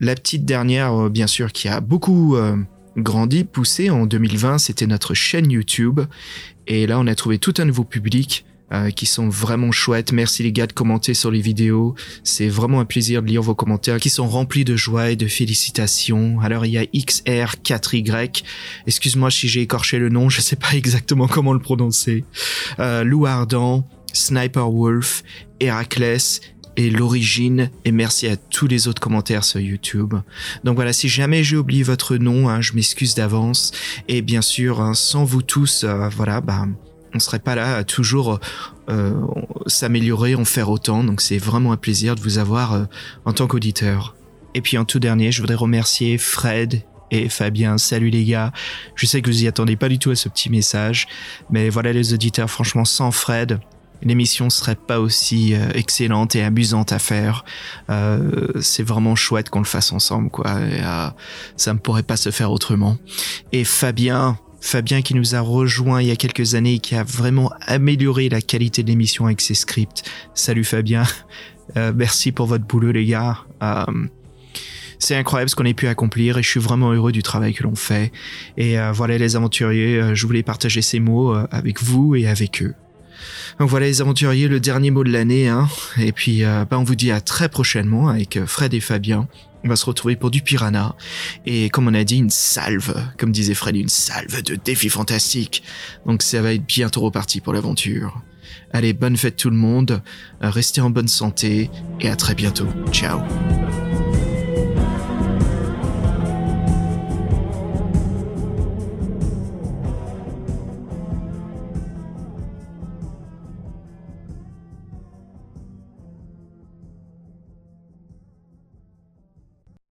la petite dernière, euh, bien sûr, qui a beaucoup euh, grandi, poussé en 2020, c'était notre chaîne YouTube. Et là, on a trouvé tout un nouveau public euh, qui sont vraiment chouettes. Merci les gars de commenter sur les vidéos. C'est vraiment un plaisir de lire vos commentaires qui sont remplis de joie et de félicitations. Alors, il y a XR4Y. Excuse-moi si j'ai écorché le nom, je sais pas exactement comment le prononcer. Euh, Lou Ardent, Sniper Wolf, Héraclès et l'origine et merci à tous les autres commentaires sur YouTube. Donc voilà, si jamais j'ai oublié votre nom, hein, je m'excuse d'avance. Et bien sûr, hein, sans vous tous, euh, voilà, bah, on serait pas là à toujours euh, s'améliorer, en faire autant. Donc c'est vraiment un plaisir de vous avoir euh, en tant qu'auditeur. Et puis en tout dernier, je voudrais remercier Fred et Fabien. Salut les gars. Je sais que vous y attendez pas du tout à ce petit message, mais voilà les auditeurs. Franchement, sans Fred, l'émission serait pas aussi euh, excellente et amusante à faire. Euh, c'est vraiment chouette qu'on le fasse ensemble, quoi. Euh, ça ne pourrait pas se faire autrement. Et Fabien, Fabien qui nous a rejoint il y a quelques années et qui a vraiment amélioré la qualité de l'émission avec ses scripts. Salut Fabien. Euh, merci pour votre boulot, les gars. Euh, c'est incroyable ce qu'on a pu accomplir et je suis vraiment heureux du travail que l'on fait. Et euh, voilà les aventuriers, je voulais partager ces mots avec vous et avec eux. Donc voilà les aventuriers, le dernier mot de l'année. Hein. Et puis euh, bah, on vous dit à très prochainement avec euh, Fred et Fabien. On va se retrouver pour du piranha. Et comme on a dit, une salve, comme disait Fred, une salve de défis fantastiques. Donc ça va être bientôt reparti pour l'aventure. Allez, bonne fête tout le monde, euh, restez en bonne santé et à très bientôt. Ciao.